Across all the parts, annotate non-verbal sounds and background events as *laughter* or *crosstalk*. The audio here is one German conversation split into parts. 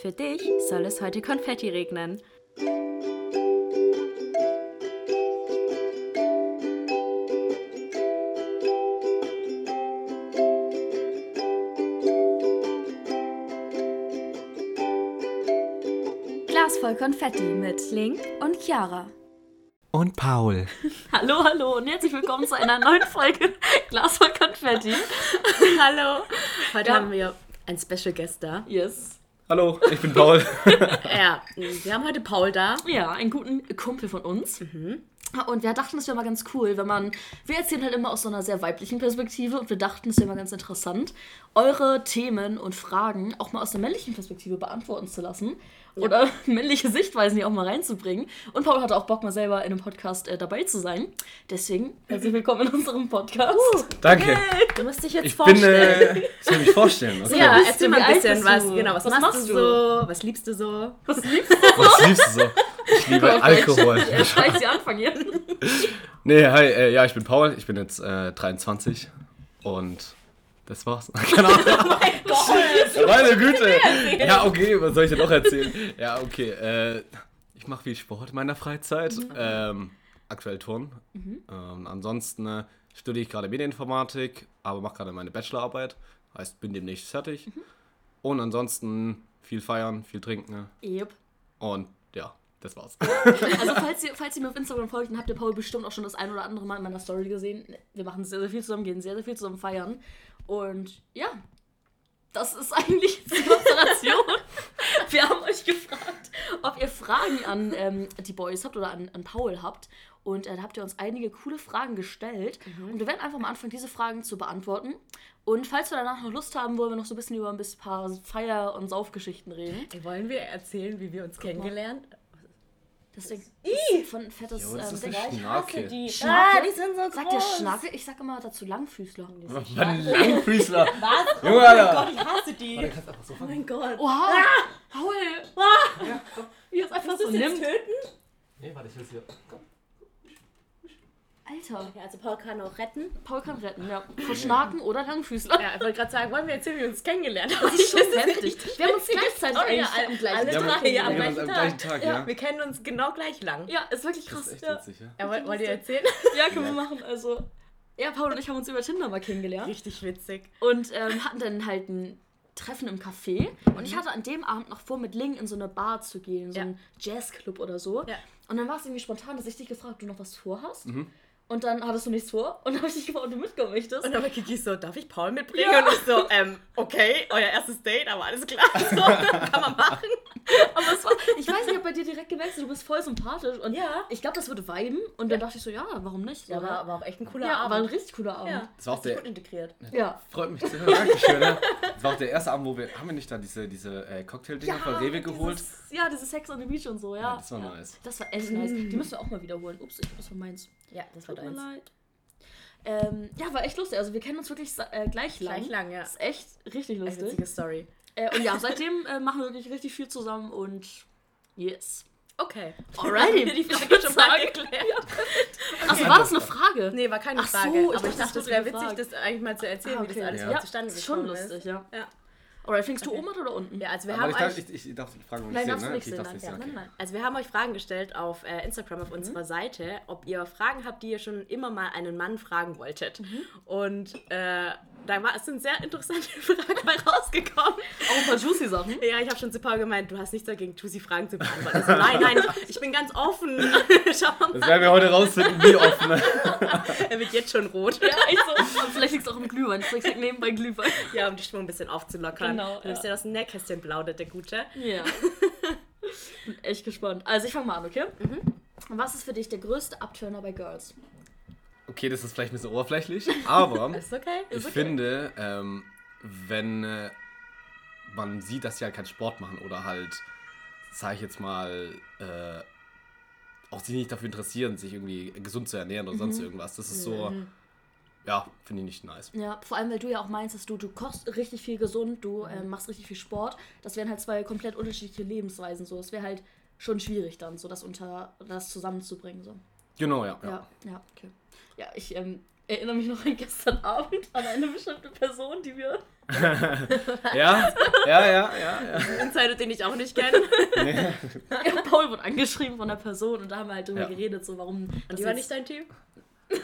Für dich soll es heute Konfetti regnen. Glas voll Konfetti mit Link und Chiara. Und Paul. *laughs* Hallo, hallo und herzlich willkommen zu einer neuen Folge *laughs* Glas voll Konfetti. Hallo. Heute Ja. haben wir einen Special Guest da. Yes. Hallo, ich bin Paul. *laughs* Ja, wir haben heute Paul da. Ja, einen guten Kumpel von uns. Und wir dachten, es wäre mal ganz cool, wenn man. Wir erzählen halt immer aus so einer sehr weiblichen Perspektive und wir dachten, es wäre mal ganz interessant, eure Themen und Fragen auch mal aus der männlichen Perspektive beantworten zu lassen. Oder *laughs* männliche Sichtweisen hier auch mal reinzubringen. Und Paul hatte auch Bock, mal selber in einem Podcast äh, dabei zu sein. Deswegen herzlich willkommen in unserem Podcast. Danke. Du musst dich jetzt Ich bin, vorstellen. äh, soll ich mich vorstellen? Okay. ja, erzähl du? mal ein bisschen was. du? Genau, was, Was machst, machst du so? Was liebst du so? Was liebst *laughs* du? Was liebst du so? Ich liebe Alkohol. *laughs* Ja, scheiß die anfangen jetzt. Nee, hi, äh, ja, ich bin Paul. Ich bin jetzt äh, 23 und das war's. *laughs* Keine Ahnung. *laughs* Meine Güte. Ja, okay, was soll ich denn noch erzählen? Ja, okay. Äh, ich mache viel Sport in meiner Freizeit. Ähm, aktuell Turnen. Ähm, ansonsten äh, studiere ich gerade Medieninformatik, aber mache gerade meine Bachelorarbeit. Heißt, bin demnächst fertig. Und ansonsten viel feiern, viel trinken. Yep. Und das war's. *laughs* Also falls ihr, falls ihr mir auf Instagram folgt, dann habt ihr Paul bestimmt auch schon das ein oder andere Mal in meiner Story gesehen. Wir machen sehr, sehr viel zusammen, gehen sehr, sehr viel zusammen feiern. Und ja, das ist eigentlich die Konstellation. *laughs* Wir haben euch gefragt, ob ihr Fragen an ähm, die Boys habt oder an, an Paul habt. Und äh, da habt ihr uns einige coole Fragen gestellt. Und wir werden einfach mal anfangen, diese Fragen zu beantworten. Und falls wir danach noch Lust haben, wollen wir noch so ein bisschen über ein paar Feier- und Saufgeschichten reden. Wollen wir erzählen, wie wir uns kennengelernt Das Ding ist von fettes Jo, das ähm, ist Ding. eine Schnarke. die. Schnarke? Ah, die sind so Sagt ihr Schnarke? Ich sag immer dazu Langfüßler. Mann, Langfüßler. *laughs* Was? Junge, oh mein Alter. Gott, ich hasse die. Einfach so Oh mein Gott. Oha! Paul! Wie es einfach Musst so du es jetzt nimmt. töten? Nee, warte, ich will's hier. Komm. Alter. Ja, also Paul kann auch retten. Paul kann retten, ja. Vor Schnarken oder Langfüßler. Ja, ich wollte gerade sagen, wollen wir erzählen, wie wir uns kennengelernt haben? Das ist schon *laughs* heftig. Wir haben uns gleichzeitig Oh, ja, am gleichen alle Tag drei, ja, am gleichen Tag. Tag, Ja. ja. Wir kennen uns genau gleich lang. Ja, ist wirklich Das krass. ist echt ja. witzig, ja. Ja, wollt, wollt ihr erzählen? ja, können wir machen. Also, ja, Paul und ich haben uns über Tinder mal kennengelernt. Richtig witzig. Und ähm, hatten dann halt ein Treffen im Café. Und ich hatte an dem Abend noch vor, mit Ling in so eine Bar zu gehen, so Ja. einen Jazzclub oder so. Ja. Und dann war es irgendwie spontan, dass ich dich gefragt, ob du noch was vorhast. Mhm. Und dann hattest du nichts vor. Und dann habe ich dich gefragt, ob du mitkommen möchtest. Und dann war Kiki so, darf ich Paul mitbringen? Ja. Und ich so, ähm, okay, euer erstes Date, aber alles klar. *laughs* So, kann man machen. Aber es war, ich weiß nicht, ich habe bei dir direkt gemerkt, du bist voll sympathisch. Und Ja. ich glaube, das würde viben. Und dann dachte ich so, ja, warum nicht? Ja, So, war, war auch echt ein cooler ja, Abend. war ein richtig cooler Abend. ja, Das war auch der- gut integriert. Ja. Freut mich zu hören, Dankeschön. Ne? Das war auch der erste Abend, wo wir. Haben wir nicht da diese, diese äh, Cocktail-Dinger von Rewe geholt? Dieses, ja, diese Sex on the Beach und so, ja. Ja, das war ja. nice. Das war echt nice. Die müssen wir auch mal wiederholen. Ups, ich, das war meins. Ja, das war Tut mir leid. Ähm, ja, war echt lustig. Also wir kennen uns wirklich äh, gleich lang. Gleich lang, ja. Das ist echt richtig Echt lustig. witzige Story. Äh, und ja, seitdem äh, machen wir wirklich richtig viel zusammen und yes. Okay. Alrighty. Haben wir die *laughs* Frage schon mal geklärt? Achso, war das eine Frage? Nee, war keine Ach so, Frage. ich aber dachte, ich dachte, es wäre witzig, das eigentlich mal zu erzählen, Ah, wie das okay. alles Ja. zustande das ist schon gekommen lustig, ist. ja. Ja. Alright, fängst du Okay. oben an oder unten? Ja, also wir Aber haben ich darf, euch... ich, ich, ich darf die Frage noch nicht Nein, sehen, darfst ne? du nicht Okay, ich sehen, darf nein. nicht Ja, sehen. nein, Okay. nein. Also wir haben euch Fragen gestellt auf äh, Instagram auf unserer Seite, ob ihr Fragen habt, die ihr schon immer mal einen Mann fragen wolltet. Und äh, da war, es sind sehr interessante *laughs* Fragen bei rausgekommen. Auch ein paar juicy Sachen. Ja, ich habe schon zu Paul gemeint, du hast nichts dagegen, Tusi Fragen zu beantworten. Also, nein, nein, ich, *laughs* ich bin ganz offen. Schau mal, Das werden wir heute rausfinden, wie offen. *laughs* er wird jetzt schon rot. Ja, ich so. Aber vielleicht liegt es auch im Glühwein. Vielleicht liegt nebenbei Glühwein. Ja, um die Stimmung ein bisschen aufzulockern. Genau, Du nimmst ja. ja das Nähkästchen plaudert, der Gute. Ja. Bin echt gespannt. Also ich fange mal an, okay? Was ist für dich der größte Abturner bei Girls? Okay, das ist vielleicht ein bisschen oberflächlich, aber *laughs* okay? ich okay. finde, ähm, wenn äh, man sieht, dass sie halt keinen Sport machen oder halt, sag ich jetzt mal, äh, auch sich nicht dafür interessieren, sich irgendwie gesund zu ernähren oder sonst irgendwas. Das ist so, ja, finde ich nicht nice. Ja, vor allem, weil du ja auch meinst, dass du, du kochst richtig viel gesund, du ähm, machst richtig viel Sport. Das wären halt zwei komplett unterschiedliche Lebensweisen. So, es wäre halt schon schwierig dann, so das unter das zusammenzubringen. So. Genau, ja. Ja, ja. ja, okay. Ja, ich ähm, erinnere mich noch an gestern Abend an eine bestimmte Person, die wir *laughs* Ja, ja, ja, ja. ja. Insider, den ich auch nicht kenne. *laughs* Ja, Paul wurde angeschrieben von der Person und da haben wir halt drüber Ja. geredet, so warum. Die war jetzt- nicht dein Typ?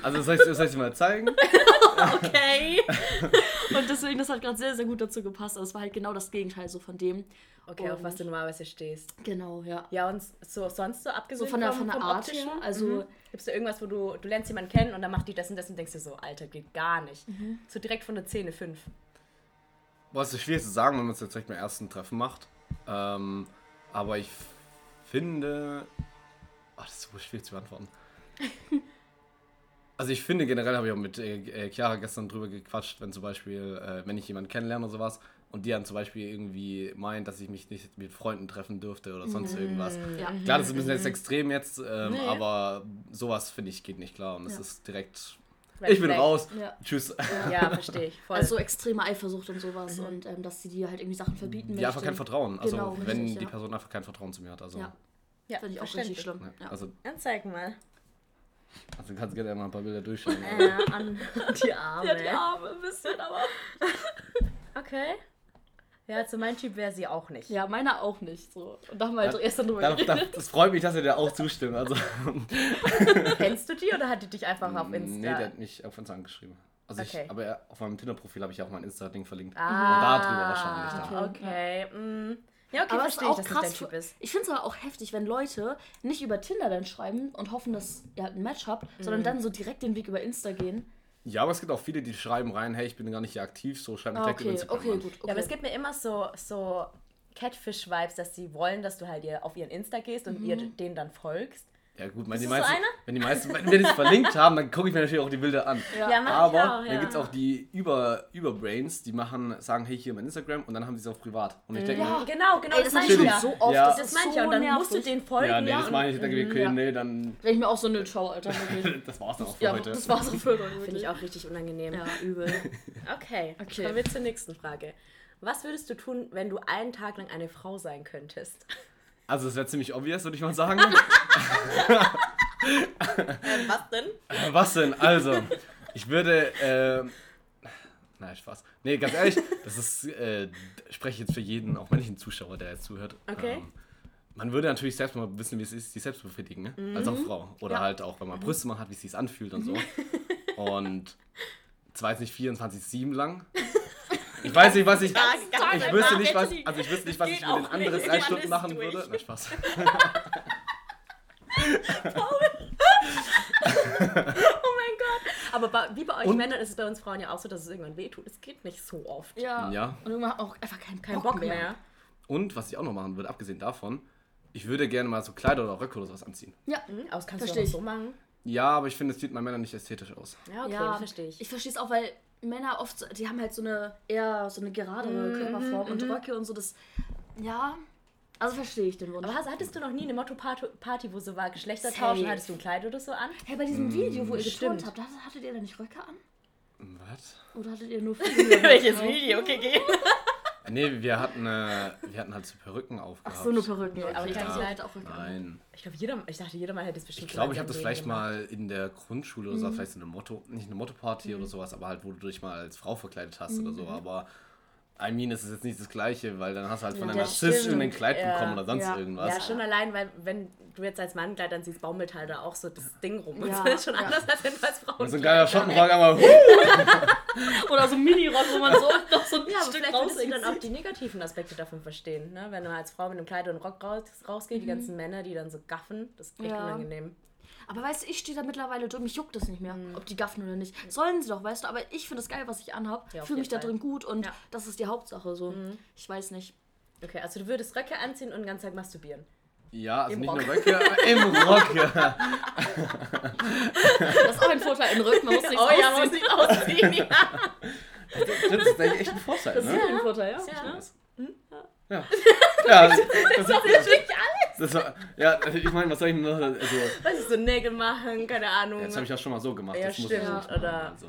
Also soll ich, soll ich dir mal zeigen? *laughs* Okay. Und deswegen, das hat gerade sehr, sehr gut dazu gepasst. Also es war halt genau das Gegenteil so von dem. Okay, auf Und- was du normalerweise stehst. Genau, ja. Ja, und so sonst so So abgesehen von der, vom, von der vom Art Optischen? her. Also, Mhm. Gibst du irgendwas, wo du, du lernst jemanden kennen und dann macht die das und das und denkst dir so, Alter, geht gar nicht. Mhm. So direkt von der Szene 5. Boah, es ist schwierig zu sagen, wenn man es jetzt direkt beim ersten Treffen macht. Ähm, aber ich finde. Ach, das ist so schwierig zu beantworten. *laughs* Also ich finde generell, habe ich auch mit äh, äh, Chiara gestern drüber gequatscht, wenn zum Beispiel, äh, wenn ich jemanden kennenlerne oder sowas und die dann zum Beispiel irgendwie meint, dass ich mich nicht mit Freunden treffen dürfte oder sonst irgendwas. ja. Klar, das ist ein bisschen jetzt extrem jetzt, ähm, Nee. aber sowas finde ich geht nicht klar und es Ja. ist direkt, Red ich bin raus, Ja. tschüss. Ja, verstehe ich. Voll. Also so extreme Eifersucht und sowas und ähm, dass sie dir halt irgendwie Sachen verbieten Ja, einfach kein Vertrauen. Also Genau, wenn richtig, die ja. Person einfach kein Vertrauen zu mir hat. Also, Ja, ja, finde ich auch verständlich. richtig schlimm. also, Dann zeig mal. Also kannst gerne mal ein paar Bilder durchschauen. *laughs* Äh, an *laughs* die Arme. Ja, die Arme ein bisschen, aber. *laughs* Okay. Ja, also mein Typ wäre sie auch nicht. Ja, meiner auch nicht. So. Und da haben wir halt Ja, erst dann drüber Da, geredet. da, das freut mich, dass ihr dir auch zustimmt. Also, Kennst du die oder hat die dich einfach auf nee, Insta? der hat mich auf Insta angeschrieben. Also Okay. ich, aber er- auf meinem Tinder-Profil habe ich auch mein Insta-Ding verlinkt. ah, Und da drüber wahrscheinlich dann. Okay. mm. Ja, okay, Aber es ist verstehe ich, auch dass das krass. dein Typ ist. Ich finde es aber auch heftig, wenn Leute nicht über Tinder dann schreiben und hoffen, dass ihr halt ein Match habt, sondern dann so direkt den Weg über Insta gehen. Ja, aber es gibt auch viele, die schreiben rein, hey, ich bin gar nicht hier aktiv, so schreib mich Ah, direkt über okay, Instagram okay, gut. Okay. Ja, aber es gibt mir immer so, so Catfish-Vibes, dass sie wollen, dass du halt ihr auf ihren Insta gehst und ihr denen dann folgst. Ja gut, wenn die, meisten, wenn die meisten, wenn wir das verlinkt haben, dann gucke ich mir natürlich auch die Bilder an. Ja. Ja, Aber auch, dann ja. gibt es auch die Über, Überbrains, die machen, sagen, hey, hier mein Instagram und dann haben sie es auf privat. Und ich denke, Ja, genau, genau, Ey, das, das meine ich so oft. Ja. Das, meine ich so ja. Und dann nervig. musst du den folgen. ja, nee, das meine ich, denke ich, okay, ja. nee, dann, Denke ich mir auch so, nö, ciao, Alter. *laughs* wirklich. das war's dann auch für ja, heute. das war's auch für heute. Finde ich auch richtig unangenehm. Ja, *laughs* übel. Okay, Okay. kommen wir zur nächsten Frage. Was würdest du tun, wenn du einen Tag lang eine Frau sein könntest? Also das wäre ziemlich obvious, würde ich mal sagen. *laughs* Äh, was denn? Äh, Was denn? Also, ich würde, äh, nein, Spaß. Nee, ganz ehrlich, das ist, äh, spreche ich jetzt für jeden, auch männlichen Zuschauer, der jetzt zuhört. Okay. Ähm, man würde natürlich selbst mal wissen, wie es ist, sich selbst befriedigen, ne? als auch Frau. Oder Ja. halt auch, wenn man Brüste mal hat, wie es sich anfühlt und so. *laughs* Und zwar jetzt nicht 24-7 lang. Ich weiß nicht, was ich. Ich wüsste nicht, was, also ich wüsste nicht, was ich mit den anderen drei Stunden machen durch. würde. Na, Spaß. *laughs* Oh mein Gott. Aber bei, wie bei euch Und- Männern ist es bei uns Frauen ja auch so, dass es irgendwann wehtut. Es geht nicht so oft. Ja. Ja. Und irgendwann auch einfach keinen Kein Bock, Bock mehr. Und was ich auch noch machen würde, abgesehen davon, ich würde gerne mal so Kleider oder Röcke oder sowas anziehen. Ja. Mhm, aber das kannst Versteh du ich. auch so machen. Ja, aber ich finde, es sieht bei Männern nicht ästhetisch aus. Ja, okay, ja, verstehe ich. Ich verstehe es auch, weil Männer oft, so- die haben halt so eine eher so eine geradere Körperform und Röcke und so das. Ja. Also verstehe ich den Wunsch. Aber hast, hattest du noch nie eine Motto-Party, wo so war Geschlechtertausch und Safe. hattest du ein Kleid oder so an? hey, bei diesem Video, wo ihr stimmt. geturnt habt, hattet- hattet ihr da nicht Röcke an? Was? Oder hattet ihr nur *laughs* Video? Okay, geh. *laughs* Nee, wir hatten, äh, wir hatten halt so Perücken aufgehabt. Ach so, nur Perücken. aber Okay, kein ja. Kleid. auch Röcke an. Nein. Ich glaube, jeder, ich dachte, jeder mal hätte es bestimmt Ich glaube, ich habe das vielleicht Leben mal in der Grundschule oder so, vielleicht so eine Motto, nicht eine Motto-Party oder sowas, aber halt, wo du dich mal als Frau verkleidet hast oder so. Aber I mean, es ist jetzt nicht das Gleiche, weil dann hast du halt von Ja, einer das Cis stimmt. irgendein Kleid Ja. bekommen oder sonst Ja. irgendwas. Ja, schon allein, weil wenn du jetzt als Mann Kleid anziehst, baumelt halt da auch so das Ding rum. Und Ja, *laughs* das ist schon ja. anders, als wenn du als Frau Und so ein ein geiler Schottenrock einmal. *laughs* *laughs* Oder so ein Mini-Rock, wo man so noch so ein Ja, aber Stück vielleicht würdest du dann auch die negativen Aspekte davon verstehen, ne? Wenn man als Frau mit einem Kleid und Rock raus, rausgeht, die ganzen Männer, die dann so gaffen, das ist echt Ja. unangenehm. Aber weißt du, ich stehe da mittlerweile drin, mich juckt das nicht mehr, Mhm. ob die gaffen oder nicht. Sollen sie doch, weißt du, aber ich finde es geil, was ich anhab. Ja, fühle mich da drin gut und Ja. das ist die Hauptsache so. Ich weiß nicht. Okay, also du würdest Röcke anziehen und den ganzen Tag masturbieren. Ja, also Im nicht Rock. nur Röcke, äh, im Rock. ja. Das ist auch ein Vorteil in Rücken, man muss nichts Oh ja, ausziehen. muss nicht ausziehen, ja. Das ist eigentlich echt ein Vorteil, Das ist ne? ein Vorteil, ja. Ja. Ja. Ja, das, das, Das ist wirklich alles. das war, ja, ich meine, was soll ich denn noch? Also, Weißt du, so Nägel machen, keine Ahnung. jetzt habe ich das schon mal so gemacht. Ja, das muss stimmt, ich nicht oder- machen, Also.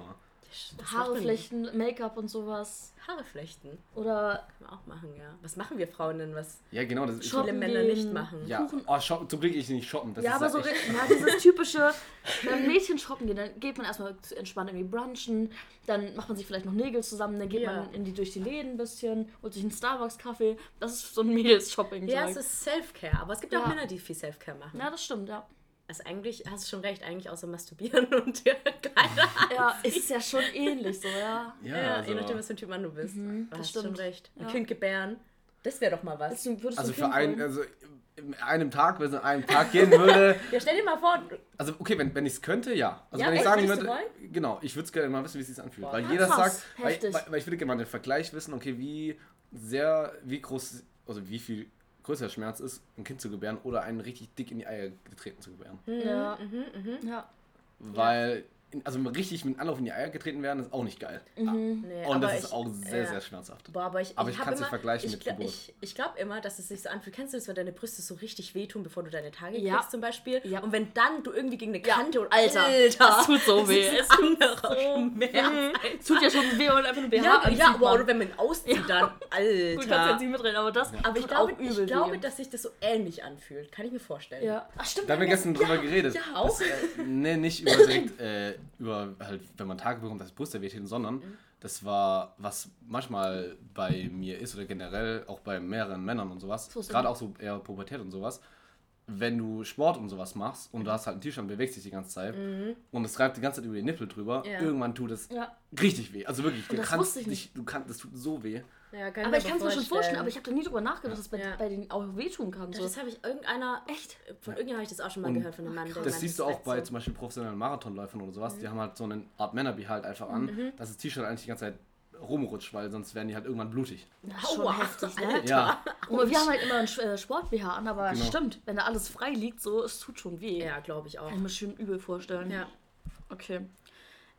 Was Haare flechten, Make-up und sowas. Haare flechten. Oder Können wir auch machen, ja. Was machen wir Frauen denn, was Ja, genau. Das ist viele Shoppen Männer gehen. nicht machen? ja, oh, shoppen, zum Glück ich nicht shoppen. Das ja, ist aber so ja, dieses typische, wenn Mädchen shoppen gehen, dann geht man erstmal entspannt irgendwie brunchen, dann macht man sich vielleicht noch Nägel zusammen, dann geht Ja. man in die, durch die Läden ein bisschen, holt sich einen Starbucks-Kaffee. Das ist so ein Mädels-Shopping. Ja, es ist Self-Care, aber es gibt auch Ja. Männer, die viel Self-Care machen. ja, das stimmt, ja. Also eigentlich hast du schon recht, eigentlich außer masturbieren *laughs* und dir Kleider Ja, ist ja schon ähnlich so, ja. Ja, Ja, also, je nachdem, was für ein Typ Mann du bist. du das hast schon stimmt. recht. Ein Ja. Kind gebären, das wäre doch mal was. Du also ein für wollen? also in einem Tag, wenn es in einem Tag gehen würde. *laughs* Ja, stell dir mal vor, Also okay, wenn, wenn ich es könnte, ja. Also Ja, wenn ich sagen würde, du genau, ich würde es gerne mal wissen, wie es sich anfühlt. Boah. Weil jeder krass, sagt, weil, weil, weil ich würde gerne mal den Vergleich wissen, okay, wie sehr, wie groß, also wie viel größer Schmerz ist, ein Kind zu gebären oder einen richtig dick in die Eier getreten zu gebären. Ja. Mhm, Ja. Weil, also richtig mit Anlauf in die Eier getreten werden, ist auch nicht geil. Mhm. nee, Und das ist ich- auch sehr, ja. sehr schmerzhaft. Boah, aber ich, Aber ich ich hab kann's nicht immer- vergleichen ich, mit Geburt. Ich, ich glaube immer, dass es sich so anfühlt. Kennst du das, wenn deine Brüste so richtig wehtun, bevor du deine Tage Ja. kriegst zum Beispiel? Ja. Und wenn dann du irgendwie gegen eine Ja, Kante und Alter, Alter das tut so weh. Es tut so *laughs* weh. Tut ja schon weh und einfach nur BH Ja, ja, oder wenn man auszieht, dann *laughs* Gut, kannst jetzt Alter. nicht mitreden, aber das Aber ich glaube, auch übel ich glaube, dass sich das so ähnlich anfühlt. Kann ich mir vorstellen. Ja. Ach, stimmt. Da haben wir ja, gestern drüber geredet. ja, auch. Äh, nee, nicht über direkt, *clears throat* über halt, wenn man Tage bekommt, das Brüste wehtun, sondern Mhm. das war, was manchmal bei mir ist oder generell auch bei mehreren Männern und sowas, gerade auch so eher Pubertät und sowas, wenn du Sport und sowas machst und du hast halt ein T-Shirt und bewegst dich die ganze Zeit und es reibt die ganze Zeit über die Nippel drüber, Mhm. Ja. irgendwann tut es Ja. richtig weh. Also wirklich, du das kannst ich nicht, du kannst, das tut so weh. Ja, kann Aber ich kann es mir schon vorstellen, aber ich habe da nie drüber nachgedacht, dass es bei, Ja. bei denen auch wehtun kann. So. Das habe ich irgendeiner. Echt? Von irgendjemandem habe ich das auch schon mal Und gehört von einem Mann. der Das siehst du auch bei zum Beispiel professionellen Marathonläufern oder sowas. Mhm. Die haben halt so eine Art Männerbehalt halt einfach an, dass das T-Shirt eigentlich die ganze Zeit rumrutscht, weil sonst werden die halt irgendwann blutig. Das ist schon Aua, heftig, ne? Alter. Ja, Aber wir haben halt immer einen äh, Sport-BH an, aber Genau. stimmt, wenn da alles frei liegt, so, es tut schon weh. Ja, glaube ich auch. Kann ich mir schön übel vorstellen. Ja. Okay.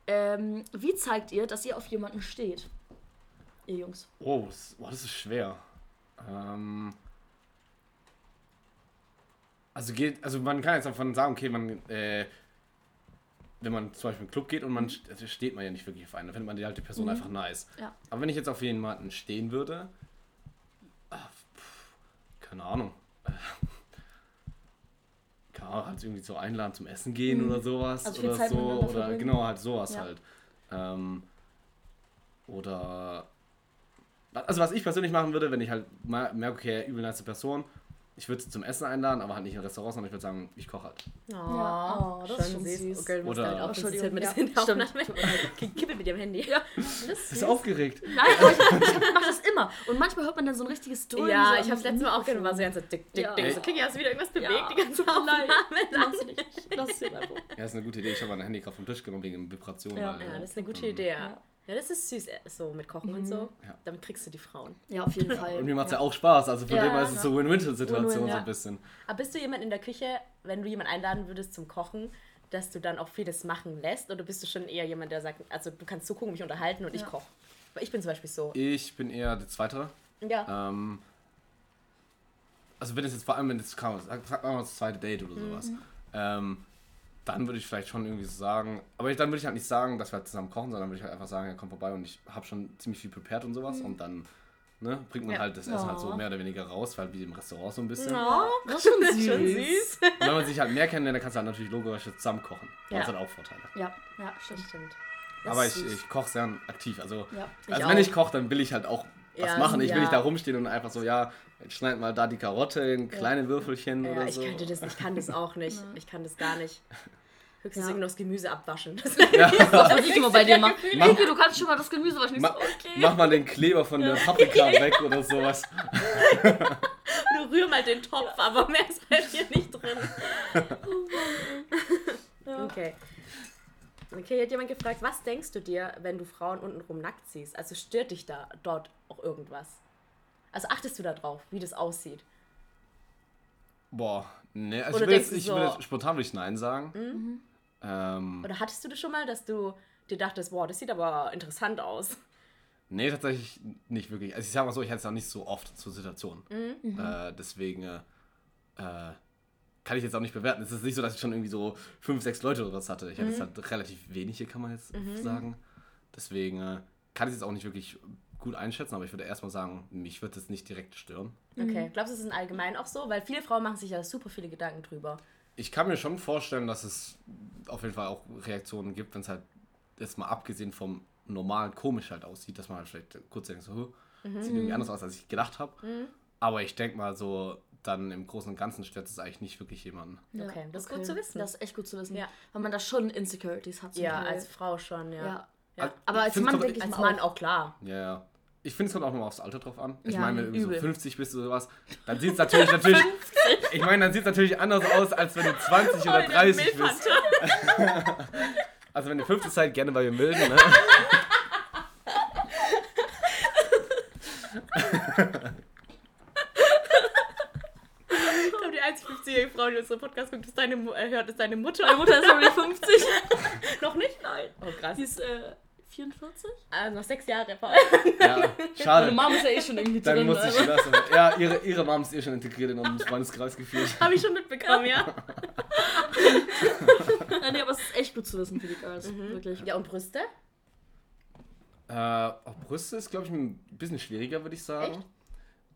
Ähm, wie zeigt ihr, dass ihr auf jemanden steht? Ihr Jungs. oh, das, oh, das ist schwer. Ähm, also geht, also man kann jetzt davon sagen, okay, man, äh, wenn man zum Beispiel in einen Club geht und man st- also steht man ja nicht wirklich auf einen, dann findet man die alte Person einfach nice. Ja. Aber wenn ich jetzt auf jemanden stehen würde, ah, pff, keine Ahnung. *laughs* Keine Ahnung, halt irgendwie so einladen zum Essen gehen oder sowas. Also oder so. Oder verbringen. genau, halt sowas Ja. halt. Ähm, oder. Also was ich persönlich machen würde, wenn ich halt merke, okay, übel nice Person, ich würde sie zum Essen einladen, aber halt nicht in ein Restaurant, sondern ich würde sagen, ich koche halt. Oh, Ja, oh, das ist schon süß. Okay, du Oder- damit auch Entschuldigung, mit ja, das. Aufnahme. Tut mir leid. *laughs* Okay, Kippel mit dem Handy. Ja. Das ist aufgeregt. Nein, aber ich, ich mache das immer. Und manchmal hört man dann so ein richtiges Dröhnen. Ja, so ich habe es letztes Mal auch gehört, Mikrofon. war so ganz so dick, dick, Ja. dick. So, Kiki, hast du wieder irgendwas bewegt, Ja, die ganze. Aufnahme? Mach's *laughs* nicht. Lass es jetzt einfach. Ja, ist eine gute Idee. Ich habe mein Handy gerade vom Tisch genommen wegen Vibration. Ja. Ja, das ist eine gute Idee, ja. Ja, das ist süß, äh, so mit Kochen und so. Ja. Damit kriegst du die Frauen. Ja, auf jeden *laughs* Fall. Und mir macht es ja. auch Spaß. Also von Ja, dem her ist es ja. so Win-Win-Situation Win-win, so ja. ein bisschen. Aber bist du jemand in der Küche, wenn du jemanden einladen würdest zum Kochen, dass du dann auch vieles machen lässt? Oder bist du schon eher jemand, der sagt, also du kannst zugucken, mich unterhalten und ich Ja. koche? Weil ich bin zum Beispiel so. Ich bin eher der Zweite. Ja. Ähm, also wenn es jetzt vor allem, wenn es kam, sag sag mal das zweite Date oder sowas, Mhm. ähm, dann würde ich vielleicht schon irgendwie so sagen, aber ich, dann würde ich halt nicht sagen, dass wir halt zusammen kochen, sondern würde ich halt einfach sagen, ja, komm vorbei und ich habe schon ziemlich viel prepared und sowas und dann ne, bringt man Ja. halt das Essen halt so Ja. mehr oder weniger raus, weil wie im Restaurant so ein bisschen. Oh, Das ist schon süß. schon süß. *laughs* Und wenn man sich halt mehr kennenlernt, dann kannst du halt natürlich logisch zusammen kochen. Ja. Das hat auch Vorteile. Ja, ja, stimmt. Stimmt. Aber ich, ich koche sehr aktiv. Also, Ja, ich also wenn ich koche, dann will ich halt auch was Ja, machen. Ich will ja. nicht da rumstehen und einfach so, ja, jetzt schneid mal da die Karotte in kleine Würfelchen Ja, oder ich so. könnte das, ich kann das auch nicht. *laughs* Ich kann das gar nicht. Höchstens Ja. irgendwie noch das Gemüse abwaschen. *laughs* Das Ja. Das würde ich immer bei dir machen. Mach- Niki, du kannst schon mal das Gemüse waschen. Ich so, Ma okay. Mach mal den Kleber von der Paprika *laughs* weg oder sowas. Du rühr mal den Topf, aber mehr ist bei dir nicht drin. Okay. Okay, hat jemand gefragt, was denkst du dir, wenn du Frauen untenrum nackt siehst? Also stört dich da dort auch irgendwas? Also achtest du da drauf, wie das aussieht? Boah, ne, also Oder ich will, jetzt, ich so- will jetzt spontan würde ich Nein sagen. Ähm, Oder hattest du das schon mal, dass du dir dachtest, boah, das sieht aber interessant aus? nee, tatsächlich nicht wirklich. Also ich sag mal so, ich hatte es auch nicht so oft zur Situation. Mhm. Äh, deswegen äh, äh, kann ich jetzt auch nicht bewerten. Es ist nicht so, dass ich schon irgendwie so fünf, sechs Leute oder was hatte. Ich hatte Mhm. jetzt halt relativ wenige, kann man jetzt sagen. Deswegen äh, kann ich es jetzt auch nicht wirklich gut einschätzen, aber ich würde erstmal sagen, mich wird es nicht direkt stören. Okay, glaubst du, es ist allgemein auch so? Weil viele Frauen machen sich ja super viele Gedanken drüber. Ich kann mir schon vorstellen, dass es auf jeden Fall auch Reaktionen gibt, wenn es halt jetzt mal abgesehen vom normalen komisch halt aussieht, dass man halt vielleicht kurz denkt, so, "Huh, sieht irgendwie anders aus, als ich gedacht habe. Aber ich denke mal so, dann im Großen und Ganzen stört es eigentlich nicht wirklich jemanden. Ja, Okay, das ist gut zu wissen. Das ist echt gut zu wissen. Ja. Weil man da schon Insecurities hat. Ja, Teil. als Frau schon, ja. Ja. Ja. Aber als Mann denke ich Als mal Mann auch klar. Ja, ja. Ich finde, es kommt auch nochmal aufs Alter drauf an. Ich Ja, meine, wenn du so 50 bist oder sowas, dann sieht es natürlich, *laughs* natürlich ich meine, dann sieht es natürlich anders aus, als wenn du 20 oder 30 bist. *laughs* Also wenn ihr 50 seid, gerne bei mir melden, ne? Ich glaube, die einzige 50-jährige Frau, die unseren Podcast guckt, ist deine, äh, hört, ist deine Mutter. Meine Mutter ist nämlich 50. *laughs* noch nicht? Nein. Oh, krass. Die ist äh, 44. Ah, noch sechs Jahre. Paul. Ja, Meine schade. Mom ist ja eh schon irgendwie Dann drin. muss ich also. Ja, ihre, ihre Mom ist eh schon integriert in unseren Freundeskreis gefühlt. Habe ich schon mitbekommen, ja. *laughs* Ja, nee, aber es ist echt gut zu wissen für die Girls. Mhm. Wirklich. Ja, und Brüste? Äh, auch Brüste ist, glaube ich, ein bisschen schwieriger, würde ich sagen. Echt?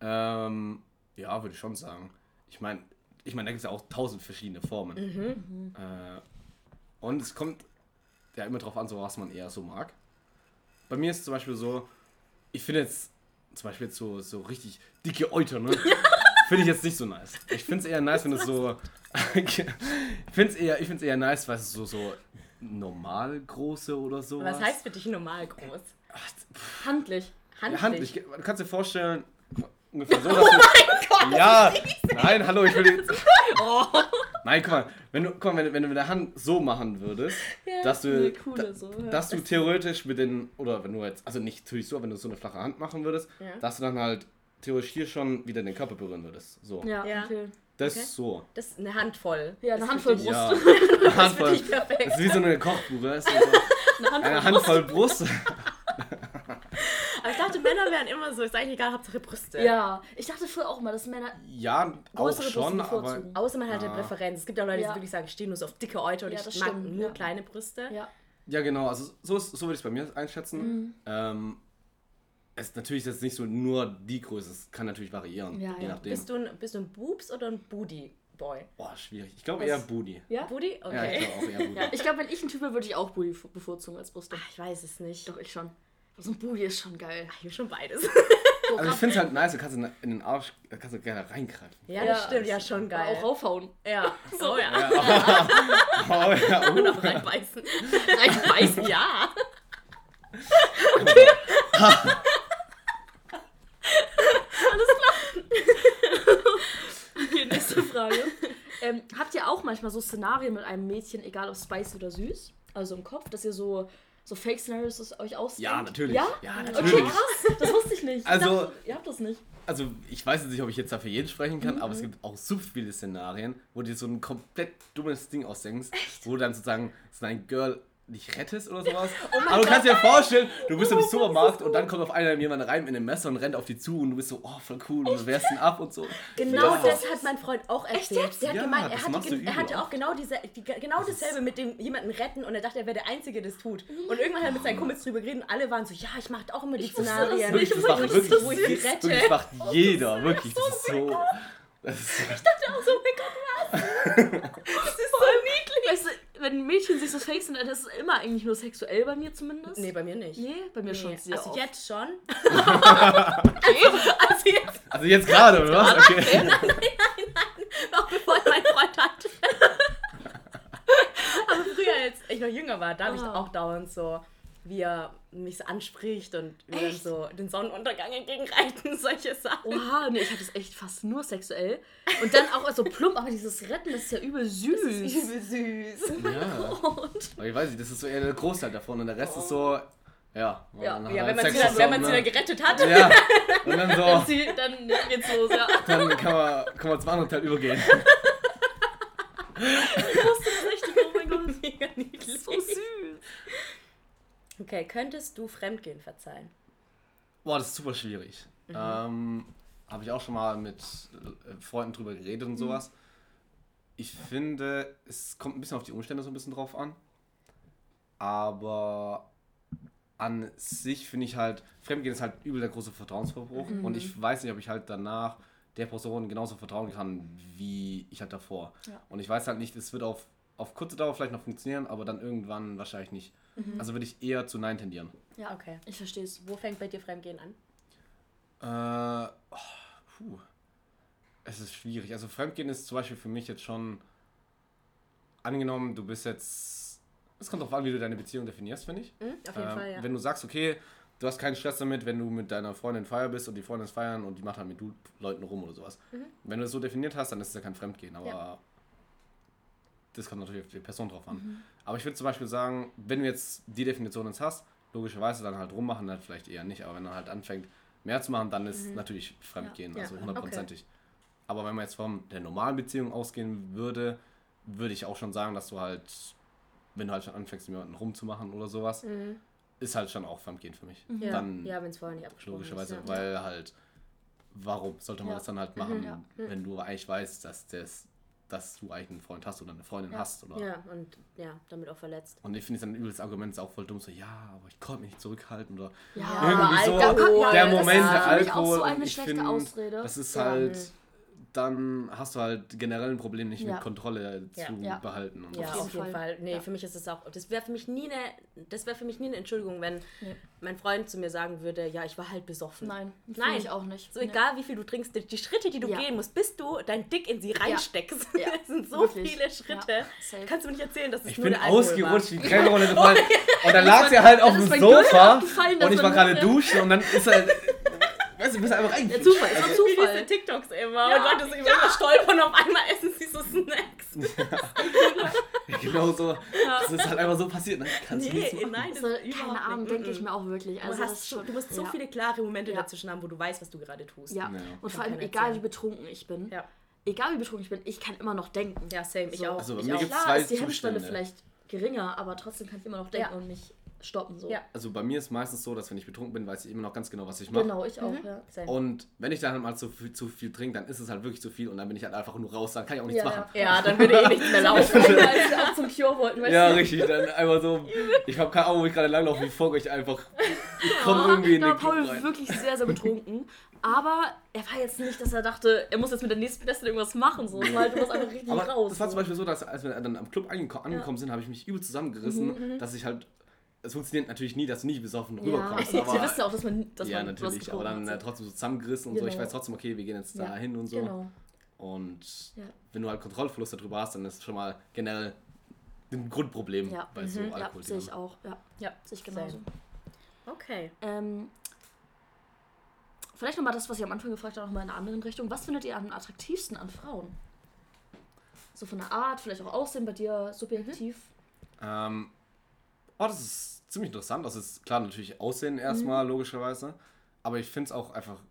Ähm, ja, würde ich schon sagen. Ich meine, ich meine, da gibt es ja auch tausend verschiedene Formen. Mhm. Äh, und es kommt ja immer drauf an, so was man eher so mag. Bei mir ist es zum Beispiel so, ich finde jetzt zum Beispiel jetzt so, so richtig dicke Euter, ne? *laughs* Finde ich jetzt nicht so nice. Ich finde es eher nice, wenn es so. *laughs* ich finde es eher, ich find's eher nice, weil es so, so normal große oder so. Was heißt für dich normal groß? Handlich. Handlich. Ja, handlich. Du kannst dir vorstellen, *laughs* ungefähr so, dass du. ja, nein, hallo, ich will jetzt. Nein, guck mal, wenn du, guck mal, wenn, du- wenn du mit der Hand so machen würdest, dass du, da, so, ja. dass du theoretisch mit den, oder wenn du jetzt, also nicht natürlich so, wenn du so eine flache Hand machen würdest, Ja. dass du dann halt theoretisch hier schon wieder den Körper berühren würdest. So. Ja, Ja. okay. Das Okay. ist so. Das ist eine Handvoll. Ja, eine Handvoll Brust. *laughs* Ja. Eine Handvoll. Das ist wie so eine Kochbuche. So Eine Handvoll eine Handvoll Brust. Aber *laughs* dachte, Männer wären immer so, ist eigentlich egal, Hauptsache Brüste. Ja, ich dachte früher auch mal, dass Männer. Ja, auch schon, Brüste aber. bevorzugen. Außer man hat Ah. eine Präferenz. Es gibt auch Leute, die Ja. wirklich sagen, ich stehe nur so auf dicke Euter und Ja, ich das mag stimmt, nur ja. kleine Brüste. Ja. Ja, genau, also so, ist- so würde ich es bei mir einschätzen. Mhm. Ähm, es natürlich ist jetzt nicht so nur die Größe, es kann natürlich variieren, Ja, je ja. nachdem. Bist, du ein, bist du ein Boobs oder ein Booty-Boy? Boah, schwierig. Ich glaube eher Booty. Ja? Booty? Ja, Okay. ich glaube auch eher Booty. ja ich glaube, wenn ich ein Typ wäre, würde ich auch Booty bevorzugen als Brüste. Ach, ich weiß es nicht. Doch, ich schon. So ein Booty ist schon geil. Ach, ich will schon beides. *laughs* So, Also ich finde es halt nice, du kannst in den Arsch, da kannst du gerne reingreifen. Ja, das stimmt. Ja, schon geil. Auch raufhauen. Ja. *laughs* So, ja. Oh ja, *laughs* Und uh. auch reinbeißen. Reinbeißen. Ja. Okay, nächste Frage. ähm, habt ihr auch manchmal so Szenarien mit einem Mädchen, egal ob spicy oder süß? Also im Kopf, dass ihr so, so Fake-Szenarios euch ausdenkt? Ja, natürlich. Ja? Ja, Okay, natürlich. krass. Das wusste ich nicht. Ich Also- dachte, ihr habt das nicht. Also ich weiß jetzt nicht, ob ich jetzt dafür jeden sprechen kann, Mhm. aber es gibt auch so viele Szenarien, wo du dir so ein komplett dummes Ding ausdenkst, wo du dann sozusagen so ein Girl nicht rettest oder sowas. *laughs* Oh aber du kannst dir vorstellen, du bist im Supermarkt und dann kommt auf einmal jemand rein mit einem Messer und rennt auf die zu und du bist so, oh, voll cool, und du wehrst ihn ab und so. Genau Ja. das hat mein Freund auch erzählt. jetzt? Der hat Ja, gemeint, er hatte, ge- er hatte auch. genau, diese, die, genau dasselbe mit dem jemanden retten und er dachte, er wäre der Einzige, der das tut. Und irgendwann hat er mit seinen Kumpels drüber geredet und alle waren so, ja, ich mache auch immer die Szenarien. Wirklich, das macht ich- wirklich, ich das, rette. wirklich macht jeder, wirklich. Das ist so. Das ist, Ich dachte auch so, oh mein Gott, was? *laughs* Das ist so niedlich. Weißt du, wenn Mädchen sich so fake sind, dann ist es immer eigentlich nur sexuell bei mir zumindest. Nee, bei mir nicht. Nee, bei mir schon Nee, sehr also oft. jetzt schon. *laughs* Okay. Also jetzt, also jetzt gerade, oder was? Okay. *laughs* noch bevor ich meinen Freund hatte. *laughs* Aber früher, als ich noch jünger war, da habe ich Ah. auch dauernd so, wie er mich so anspricht und wir dann so den Sonnenuntergang entgegenreiten, *laughs* solche Sachen. Oha, nee, ich hatte es echt fast nur sexuell. Und dann auch so plump, aber dieses Retten, das ist ja übel süß. Das ist übel süß. Ja. *laughs* Und Aber ich weiß nicht, das ist so eher der Großteil davon und der Rest ist so, ja. Ja, dann Ja, wenn man Sex sie dann, wenn sie ne? dann gerettet hat. Ja, und dann so, *laughs* sie, dann geht's los, ja. dann kann man, kann man zum anderen Teil übergehen. Ich wusste das richtig, oh mein Gott. Mega niedlich. So süß. Okay, könntest du Fremdgehen verzeihen? Boah, das ist super schwierig. Ähm, Habe ich auch schon mal mit äh, Freunden drüber geredet und sowas. Ich finde, es kommt ein bisschen auf die Umstände so ein bisschen drauf an. Aber an sich finde ich halt, Fremdgehen ist halt übel der große Vertrauensverbruch Mhm. und ich weiß nicht, ob ich halt danach der Person genauso vertrauen kann, wie ich halt davor. Ja. Und ich weiß halt nicht, es wird auf, auf kurze Dauer vielleicht noch funktionieren, aber dann irgendwann wahrscheinlich nicht. Mhm. Also würde ich eher zu Nein tendieren. Ja, Okay. ich verstehe es. Wo fängt bei dir Fremdgehen an? Äh, oh, puh. Es ist schwierig. Also Fremdgehen ist zum Beispiel für mich jetzt schon angenommen, du bist jetzt. Es kommt darauf an, wie du deine Beziehung definierst, finde ich. Hm? Auf jeden Ähm, Fall, ja. Wenn du sagst, okay, du hast keinen Stress damit, wenn du mit deiner Freundin feiern bist und die Freundin ist feiern und die macht halt mit du Leuten rum oder sowas. Wenn du es so definiert hast, dann ist es ja kein Fremdgehen, aber Mhm. Ja. Das kommt natürlich auf die Person drauf an. Mhm. Aber ich würde zum Beispiel sagen, wenn du jetzt die Definition jetzt hast, logischerweise dann halt rummachen, dann vielleicht eher nicht, aber wenn er halt anfängt, mehr zu machen, dann ist natürlich Fremdgehen, Mhm. Ja. also Ja. hundertprozentig. Aber wenn man jetzt von der normalen Beziehung ausgehen würde, würde ich auch schon sagen, dass du halt, wenn du halt schon anfängst, mit jemandem rumzumachen oder sowas, ist halt schon auch Fremdgehen für mich. Mhm. Ja, Dann ja wenn es vorher nicht abgesprochen logischerweise, ist. Ja. weil halt, warum sollte man das dann halt machen, Ja. wenn du eigentlich weißt, dass das dass du eigentlich einen Freund hast oder eine Freundin Ja. hast oder ja, und ja, damit auch verletzt. und ich finde es ein übles Argument, ist auch voll dumm, so, ja, aber ich konnte mich nicht zurückhalten oder Ja, irgendwie so, Alkohol, der Moment, ist der Alkohol. so ich schlechte find, Ausrede. Das ist halt, dann hast du halt generell ein Problem, nicht Ja. mit Kontrolle zu Ja. behalten. Und Ja, so. auf jeden Fall. Nee, Ja. für mich ist es auch. Das wäre für mich nie eine. Das wäre für mich nie eine Entschuldigung, wenn Nee. mein Freund zu mir sagen würde, ja, ich war halt besoffen. Nein, Nein. Ich auch nicht. So Nee. egal wie viel du trinkst, die, die Schritte, die du Ja. gehen musst, bis du dein Dick in sie reinsteckst. Ja. *laughs* Das sind so Wirklich. viele Schritte. Kannst du mir nicht erzählen, dass es Ich nur bin der Alkohol ausgerutscht, war. die Tränenrolle *laughs* gefallen. Und dann lag sie halt auf Das dem Sofa und ich war gerade duschen und dann ist halt. Weißt du, bist einfach rein. Der Zufall, ist Wie doch diese Zufall. TikToks immer. Ja. Und Leute so über ja. stolpern und auf einmal essen sie so Snacks. Genau so. Das ist halt einfach so passiert. Ne? Kannst du nichts Nee, machen. nein, das So, ist keine Ahnung, nicht. denke ich Mm-mm. mir auch wirklich. Also Du, hast schon, du musst so ja. viele klare Momente Ja. dazwischen haben, wo du weißt, was du gerade tust. Ja. Ja. Und Kann vor allem, egal wie betrunken ich bin, Ja. egal wie betrunken ich bin, ich kann immer noch denken. Ja, same. Ich So. auch. Also bei ich mir auch. gibt's Klar zwei ist die Hemmschwelle vielleicht geringer, aber trotzdem kann ich immer noch denken Ja. und mich stoppen. So. Ja. Also bei mir ist meistens so, dass wenn ich betrunken bin, weiß ich immer noch ganz genau, was ich mache. Genau, ich auch, Mhm. ja. Same. Und wenn ich dann halt mal zu viel, zu viel trinke, dann ist es halt wirklich zu viel und dann bin ich halt einfach nur raus, dann kann ich auch nichts Ja, machen. Ja, dann würde eh nichts mehr *laughs* laufen. Als wir auch zum Cure wollten, weißt Ja, du? richtig, dann einfach so. Ich habe keine Ahnung, wo ich gerade langlaufe, wie folge ich einfach. Ich komme irgendwie in den Paul rein. wirklich sehr, sehr betrunken. Aber er war jetzt nicht, dass er dachte, er muss jetzt mit der nächsten Beste irgendwas machen. So. Es war halt, du musst einfach richtig Aber raus. das war so. zum Beispiel so, dass als wir dann am Club angeko- angekommen sind, habe ich mich übel zusammengerissen, dass ich halt. Es funktioniert natürlich nie, dass du nicht besoffen ja, rüberkommst. *laughs* wir aber, wissen ja auch, dass man, dass ja, man natürlich. Aber dann äh, hat, so. trotzdem so zusammengerissen und so. Ich Genau. weiß trotzdem, okay, wir gehen jetzt Ja, da hin und so. Genau. Und Ja. wenn du halt Kontrollverlust darüber hast, dann ist schon mal generell ein Grundproblem Ja, bei so mhm, ja, Alkohol. sehe ich auch. Ja, Ja, sehe ich genauso. same. Okay. Ähm, vielleicht nochmal das, was ich am Anfang gefragt habe, nochmal in einer anderen Richtung. Was findet ihr am attraktivsten an Frauen? So von der Art, vielleicht auch Aussehen bei dir, subjektiv. Ähm, oh, das ist ziemlich interessant. Das ist klar natürlich Aussehen erstmal, Mhm. logischerweise. Aber ich finde es auch einfach,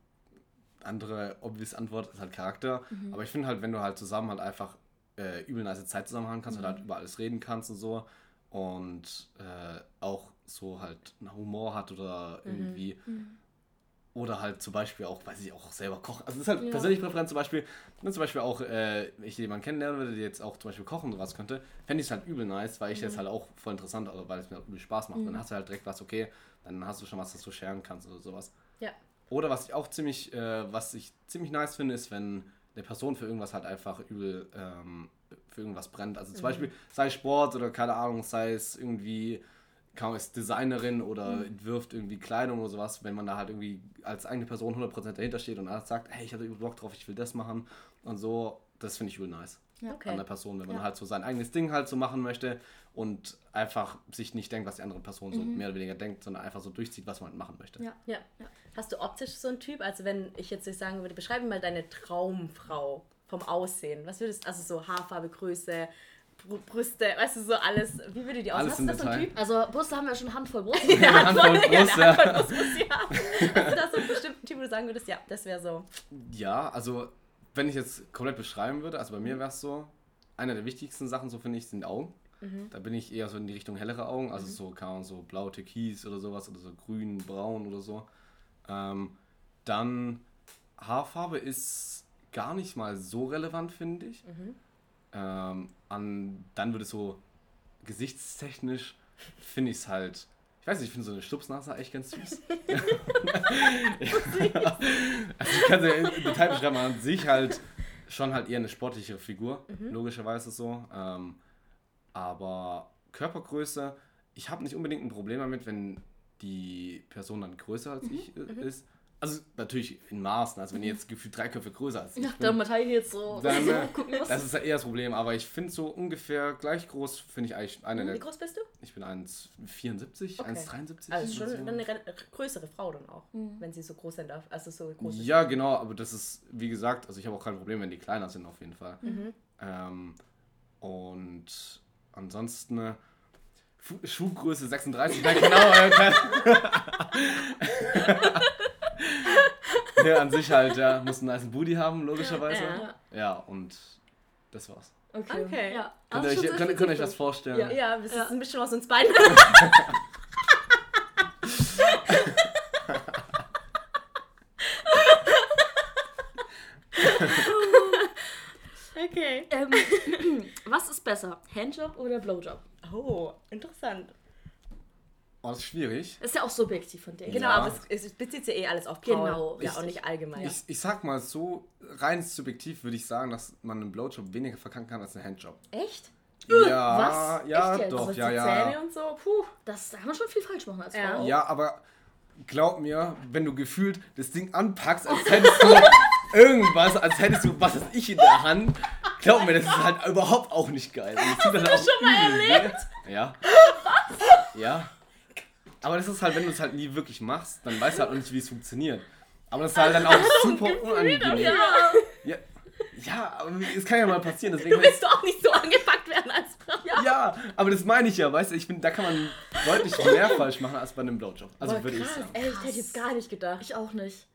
andere obvious Antwort ist halt Charakter. Mhm. Aber ich finde halt, wenn du halt zusammen halt einfach äh, übel nice Zeit zusammen haben kannst und Mhm. halt über alles reden kannst und so. Und äh, auch so halt einen Humor hat oder Mhm. Oder halt zum Beispiel auch, weiß ich, auch selber kochen. Also das ist halt Ja. persönliche Präferenz zum Beispiel, wenn zum Beispiel auch äh, ich jemanden kennenlernen würde, der jetzt auch zum Beispiel kochen oder was könnte, fände ich es halt übel nice, weil ich das halt auch voll interessant, also weil es mir auch übel Spaß macht. Dann hast du halt direkt was, okay, dann hast du schon was, das du scheren kannst oder sowas. Ja. Oder was ich auch ziemlich, äh, was ich ziemlich nice finde, ist, wenn eine Person für irgendwas halt einfach übel ähm, für irgendwas brennt. Also zum Beispiel sei es Sport oder keine Ahnung, sei es irgendwie, kaum ist Designerin oder entwirft irgendwie Kleidung oder sowas, wenn man da halt irgendwie als eigene Person 100% dahinter steht und sagt, hey, ich hatte übel Bock drauf, ich will das machen und so, das finde ich übel nice Ja. Okay. an der Person, wenn man Ja. halt so sein eigenes Ding halt so machen möchte und einfach sich nicht denkt, was die andere Person so mehr oder weniger denkt, sondern einfach so durchzieht, was man halt machen möchte. Ja. Ja. Hast du optisch so einen Typ? Also wenn ich jetzt nicht sagen würde, beschreibe mal deine Traumfrau vom Aussehen. Was würdest also so Haarfarbe, Größe, Brüste, weißt du, so alles. Wie würde die aussehen? Hast du im da so Detail. Typ? Also Brüste haben wir schon Handvoll Brust. *laughs* Eine *laughs* Handvoll Ja, Brust, ja. Handvoll Brust haben. Hast du da so einen bestimmten Typ, wo du sagen würdest, ja, das wäre so. Ja, also wenn ich jetzt komplett beschreiben würde, also bei mir wäre es so, eine der wichtigsten Sachen, so finde ich, sind Augen. Da bin ich eher so in die Richtung hellere Augen, also so, keine Ahnung, so blau türkis oder sowas oder so grün, braun oder so. Ähm, dann Haarfarbe ist gar nicht mal so relevant, finde ich. Ähm, an, dann würde es so gesichtstechnisch, finde ich es halt, ich weiß nicht, ich finde so eine Stupsnase echt ganz süß. *laughs* also ich kann sie im Detail beschreiben, aber an sich halt schon halt eher eine sportlichere Figur, logischerweise so. Ähm, aber Körpergröße, ich habe nicht unbedingt ein Problem damit, wenn die Person dann größer als ich äh, ist. Also natürlich in Maßen, also wenn ihr jetzt gefühlt drei Köpfe größer als ich Ja, bin, der Matei jetzt so, dann, *laughs* so äh, gucken das ist ja eher das Problem, aber ich finde so ungefähr gleich groß, finde ich eigentlich eine Wie der. groß bist du? Ich bin 1,74, Okay. 1,73. Also schon so. dann eine re- größere Frau dann auch, wenn sie so groß sein darf. Also so groß ist. Ja, genau, aber das ist, wie gesagt, also ich habe auch kein Problem, wenn die kleiner sind, auf jeden Fall. Mhm. Ähm, und ansonsten äh, Schuhgröße 36, nein, genau. *laughs* *laughs* Ja, an sich halt, ja, muss einen nice Booty haben, logischerweise. Ja. Ja, und das war's. Okay. Okay. Ja. Könnt Also ihr euch, könnt, könnt ihr euch das vorstellen? Ja. Ja, das Ja. ist ein bisschen aus uns beiden. *laughs* okay. Ähm, *laughs* was ist besser? Handjob oder Blowjob? Oh, interessant. Oh, das ist schwierig. Ist ja auch subjektiv von dir. Genau, Ja. aber es, es bezieht sich eh alles auf Frauen. Genau, Ja, richtig. und nicht allgemein. Ich, ich sag mal so, rein subjektiv würde ich sagen, dass man einen Blowjob weniger verkacken kann als einen Handjob. Echt? Ja, was? ja, Echt doch, Aber ja, ja. Zähne und so, puh. Das, da kann man schon viel falsch machen als Ja. Frau. Ja, aber glaub mir, wenn du gefühlt das Ding anpackst, als hättest du *laughs* irgendwas, als hättest du was weiß ich in der Hand, glaub mir, das ist halt überhaupt auch nicht geil. Und *laughs* das tut dann auch schon mal erlebt? Ja. *laughs* Was? Ja. Aber das ist halt, wenn du es halt nie wirklich machst, dann weißt du halt auch nicht, wie es funktioniert. Aber das ist halt dann auch *laughs* super unangenehm. Ja. Ja, ja aber es kann ja mal passieren. Deswegen Du willst doch auch nicht so angepackt werden als Frau. ja, aber das meine ich ja, weißt du, ich finde, da kann man deutlich mehr falsch machen als bei einem Blowjob. Also Boah, würde ich sagen. Ey, ich hätte jetzt gar nicht gedacht. Ich auch nicht.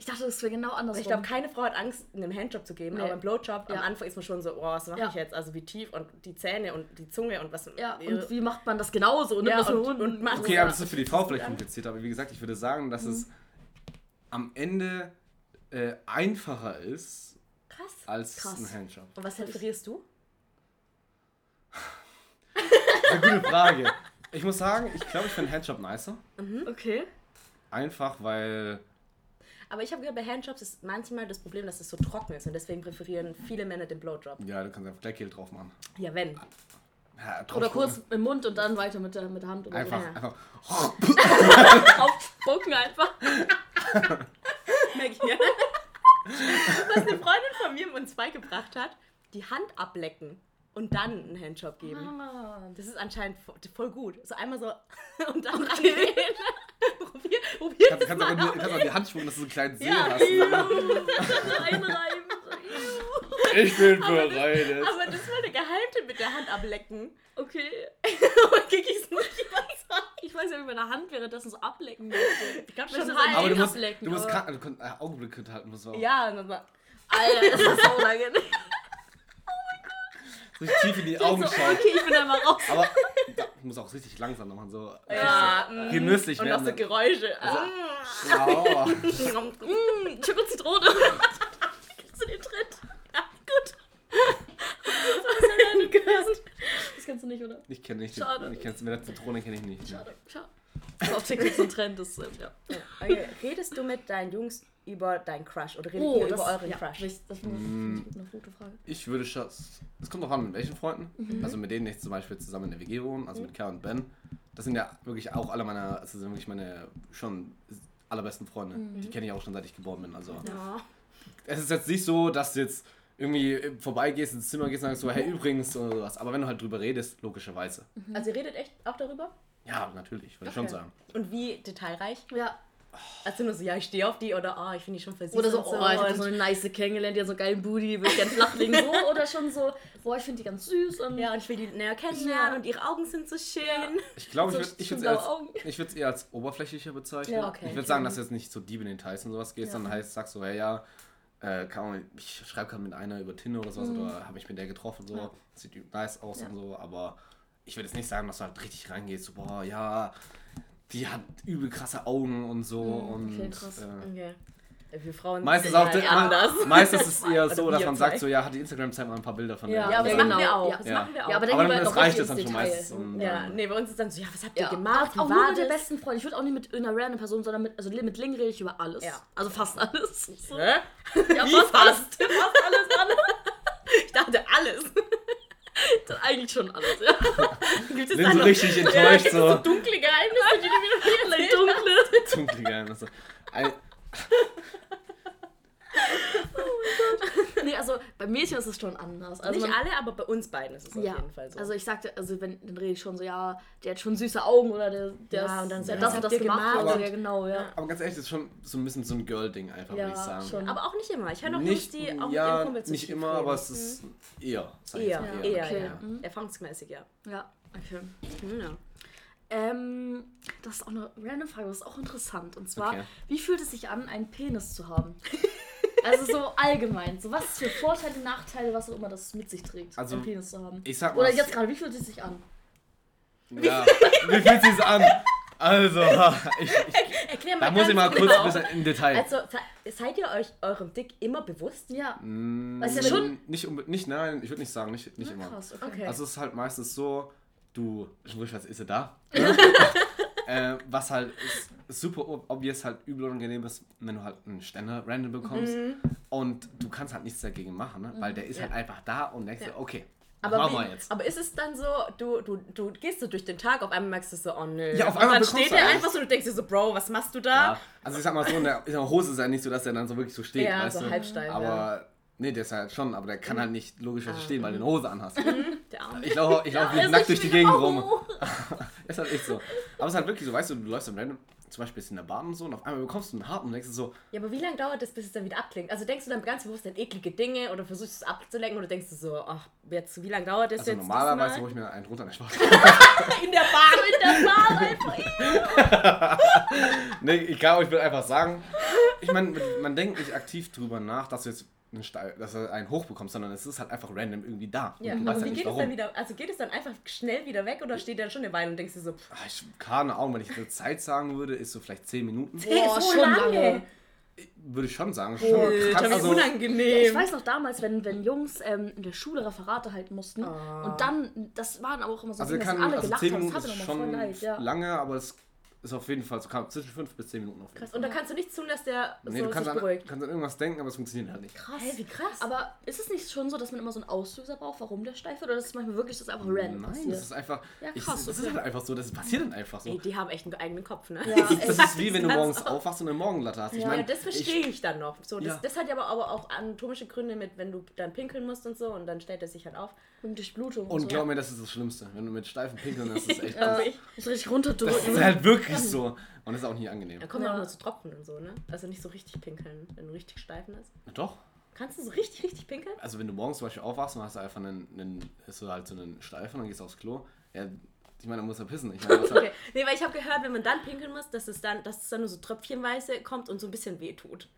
Ich dachte, das wäre genau andersrum. Ich glaube, keine Frau hat Angst, einen Handjob zu geben, Nee. aber beim Blowjob am Ja. Anfang ist man schon so, oh, was mache Ja. ich jetzt? Also wie tief und die Zähne und die Zunge und was. ja, und wie macht man das genauso? Ne? Ja, und- so- und macht- Okay, aber das ist für die Frau vielleicht kompliziert, aber wie gesagt, ich würde sagen, dass es Mhm. am Ende äh, einfacher ist Krass. als Krass. ein Handjob. Und was präferierst du? Eine gute Frage. Ich muss sagen, ich glaube, ich finde Handjob nicer. Okay. Einfach, weil. Aber ich habe gehört, bei Handjobs ist manchmal das Problem, dass es so trocken ist und deswegen präferieren viele Männer den Blowjob. Ja, du kannst einfach gleich Gel drauf machen. Ja, wenn. Ja, drauf Oder kurz im Mund und dann weiter mit der, mit der Hand. Oder Einfach, Ja. einfach. *laughs* so. Aufspucken einfach. *laughs* Merk ich mir. Was eine Freundin von mir uns beigebracht hat, die Hand ablecken und dann einen Handjob geben. Ah. Das ist anscheinend vo- voll gut. So einmal so *laughs* und dann rangehen. *laughs* probier, probier Kannst, das kannst, mal auch, kannst auch die Hand schwingen, dass du so einen kleinen See Ja, hast. *laughs* Einreiben. Ich bin bereit. Aber das war der Geheimtipp mit der Hand ablecken. Okay. *laughs* Aber krieg ich's nicht überzeugt. Ich weiß ja, wie meine Hand währenddessen so ablecken möchte. Ich glaube schon das halb. Aber du musst, ablecken, du musst aber- äh, Augenblicke halten. Musst du auch. Ja, und dann war, Alter, das ist so unangenehm. Richtig tief in die *laughs* Augen So, schauen. okay, ich bin einmal raus. Aber da, ich muss auch richtig langsam machen. So ja, so mm. genüsslich und auch so werden. Geräusche. Also, Ja. *laughs* Mm, Chip und Zitrone. *laughs* Kennst du den Trend? ja, gut. Das kennst du nicht, oder? Ich kenne nicht. Schade. Ich kenn's, mit der Zitrone kenne ich nicht. Schade, schade. Das ist auf TikTok so ein Trend, das, ähm, ja. Okay. Redest du mit deinen Jungs über deinen Crush oder redet Oh, ihr das, über euren ja, Crush? Das das finde ich Mm. eine gute Frage. Ich würde schon. Es kommt auch an, mit welchen Freunden. Mhm. Also mit denen ich zum Beispiel zusammen in der WG wohne, also mit Kerl und Ben. Das sind ja wirklich auch alle meine, also sind wirklich meine schon allerbesten Freunde. Mhm. Die kenne ich auch schon seit ich geboren bin. Also Ja. es ist jetzt nicht so, dass du jetzt irgendwie vorbeigehst, ins Zimmer gehst und sagst so, hey übrigens oder sowas. Aber wenn du halt drüber redest, logischerweise. Also ihr redet echt auch darüber? Ja, natürlich, würde ich schon Okay. sagen. Und wie detailreich? Ja. Also nur so, ja, ich stehe auf die oder oh, ich finde die schon versiegt. Oder so, und oh, ich habe so eine nice kennengelernt, die hat so einen geilen Booty, will ich gern *laughs* flachlegen. So, oder schon so, boah, ich finde die ganz süß. Und ja, und ich will die näher kennenlernen Ja. und ihre Augen sind so schön. Ich glaube, So ich würde würd's eher, als- oberflächlicher bezeichnen. Ja, okay. Ich würde sagen, dass du jetzt nicht so deep in den Details und sowas gehst, Ja. sondern heißt, sagst so, hey, ja, äh, kann man, ich schreibe gerade mit einer über Tinder oder sowas oder habe ich mit der getroffen, so, Mhm. Ja. sieht nice aus Ja. und so, aber ich würde jetzt nicht sagen, dass du halt richtig reingehst, so, boah, ja, die hat übel krasse Augen und so Mhm, okay, und krass. äh, Okay. Wir Frauen Meistens, sind auch, me- anders. meistens ist es eher *laughs* so, dass man sagt, so, ja, hat die Instagram-Zeit mal ein paar Bilder von Ja, der. Ja, aber das Ja, machen wir genau. auch. Ja. Das Ja. machen wir auch. Ja, aber dann Aber das reicht ins dann schon Detail. meistens, um- ja, nee, bei uns ist dann so, ja, was habt ihr Ja, gemacht? Auch war nur mit der das? besten Freundin. Ich würde auch nicht mit einer random Person, sondern mit, also mit Ling rede ich über alles. Ja. Also fast alles. So. Hä? *laughs* Ja, Wie fast alles. fast? *laughs* Fast alles, alles. Ich dachte alles. Eigentlich schon alles, ja. *laughs* Gibt es Bin so noch- richtig Ja, enttäuscht, gibt's so so. dunkle Geheimnisse, die du hast? dunkle. *laughs* Dunkle Geheimnisse. Ein- *laughs* Nee, also bei Mädchen ist es schon anders. Also Nicht man, alle, aber bei uns beiden ist es auf ja, jeden Fall so. also ich sagte, also wenn, dann rede ich schon so, ja, der hat schon süße Augen oder der, der Ja, ist- und dann der was das und das gemacht. Aber- ja, genau, ja. Ja. Aber ganz ehrlich, das ist schon so ein bisschen so ein Girl-Ding einfach, Ja, würde ich sagen. schon. aber auch nicht immer. Ich höre auch Nicht, Jungs, die auch ja, mit Kumpels so nicht immer, reden. aber es ist eher. ich Eher, eher, Okay. ja. Mhm. Erfahrungsmäßig, ja. Ja, okay. Ja. Ähm, das ist auch eine random Frage, das ist auch interessant. Und zwar, Okay. wie fühlt es sich an, einen Penis zu haben? also so allgemein. So was für Vorteile, Nachteile, was auch immer das mit sich trägt, Also, einen Penis zu haben. Ich sag mal, Oder jetzt gerade, wie fühlt es sich an? ja, *laughs* wie fühlt sich's an? Also, *laughs* ich, ich, Erklär mal da muss ich mal kurz genau. ein bisschen im Detail. Also, se- seid ihr euch eurem Dick immer bewusst? Ja. Mm, ja schon- Nicht, nicht nein, ich würde nicht sagen, nicht, nicht Na, immer. krass, okay. Okay. Also es ist halt meistens so, du, weiß, ist sie da? *laughs* Äh, was halt super ob- obvious halt übel unangenehm ist, wenn du halt einen Ständer random bekommst Mhm. und du kannst halt nichts dagegen machen, ne? weil der ist halt einfach da und denkst dir, okay, was Aber, wie, wir jetzt? aber ist es dann so, du, du, du gehst so durch den Tag, auf einmal merkst du so, oh nö. Ja, auf Und einmal dann steht der alles. einfach so, du denkst dir so, Bro, was machst du da? Ja, also ich sag mal so, in der, in der Hose ist ja nicht so, dass der dann so wirklich so steht, Ja, weißt so du? halbsteif, Aber, ja. nee, der ist halt schon, aber der kann halt nicht logischerweise Ah, stehen, weil du eine Hose anhast. Der Arme. Ich laufe ich lauf Ja, nackt also durch die Gegend rum. *laughs* ist halt echt so. Aber es ist halt wirklich so, weißt du, du läufst im Random, zum Beispiel in der Bahn und so, und auf einmal bekommst du einen Harten und denkst du so, Ja, aber wie lange dauert das, bis es dann wieder abklingt? Also denkst du dann ganz bewusst an eklige Dinge oder versuchst es abzulenken oder denkst du so, ach, jetzt, wie lange dauert das also jetzt? normalerweise hole ich mir einen runter, *laughs* Spaß. in der Bahn, in der Bahn einfach. *laughs* nee, ich kann euch will einfach sagen, ich meine, man denkt nicht aktiv drüber nach, dass du jetzt einen, Steil, dass du einen hochbekommst, sondern es ist halt einfach random irgendwie da. Ja, und du aber weißt wie halt nicht geht es dann wieder? Also geht es dann einfach schnell wieder weg oder steht der schon eine Weile und denkst du so, pff, Ah, Ich, keine Ahnung, wenn ich eine Zeit sagen würde, ist so vielleicht 10 Minuten. Boah, so schon lange. lange. Würde ich schon sagen. Schon Alter, krass, wie also, unangenehm. Ich weiß noch damals, wenn, wenn Jungs ähm, in der Schule Referate halten mussten Ah. und dann, das waren aber auch immer so also Dinge, dass kann, alle also gelacht 10 haben, das ist nochmal voll schon leid, ja. lange, aber es ist auf jeden Fall so kam zwischen 5 bis 10 Minuten auf jeden Krass. Fall. Und da kannst du nichts tun, dass der Nee, so du kannst sich an, beruhigt. kannst an irgendwas denken, aber es funktioniert halt nicht. Krass. Hä, wie krass. Aber ist es nicht schon so, dass man immer so einen Auslöser braucht, warum der steif wird? Oder ist es manchmal wirklich, dass einfach random Nein, passiert? das ist einfach. Ja, ich, krass, das ist halt einfach so, das passiert dann einfach so. Ey, die haben echt einen eigenen Kopf, ne? Ja, *laughs* Das ist wie wenn du morgens aufwachst und eine Morgenlatte hast. Ich Ja, Ja, meine, das verstehe ich, dann noch. So, das, Ja. das hat ja aber, aber auch anatomische Gründe mit, wenn du dann pinkeln musst und so und dann stellt er sich halt auf. Und Durchblutung Und so. glaub mir, das ist das Schlimmste. Wenn du mit steifen Pinkeln hast, ist *laughs* das echt. Ja, das, muss richtig runterdrücken. das ist halt wirklich so. Und das ist auch nicht angenehm. Da kommen ja auch nur zu Tropfen und so, ne? Also nicht so richtig pinkeln, wenn du richtig steifen ist. Doch. Kannst du so richtig, richtig pinkeln? Also wenn du morgens zum Beispiel aufwachst und hast du einfach einen, einen hast du halt so einen Steifen und dann gehst du aufs Klo. Ja, ich meine, dann muss er pissen. Ich meine, *laughs* Okay. Nee, weil ich habe gehört, wenn man dann pinkeln muss, dass es dann, dass es dann nur so tröpfchenweise kommt und so ein bisschen weh tut.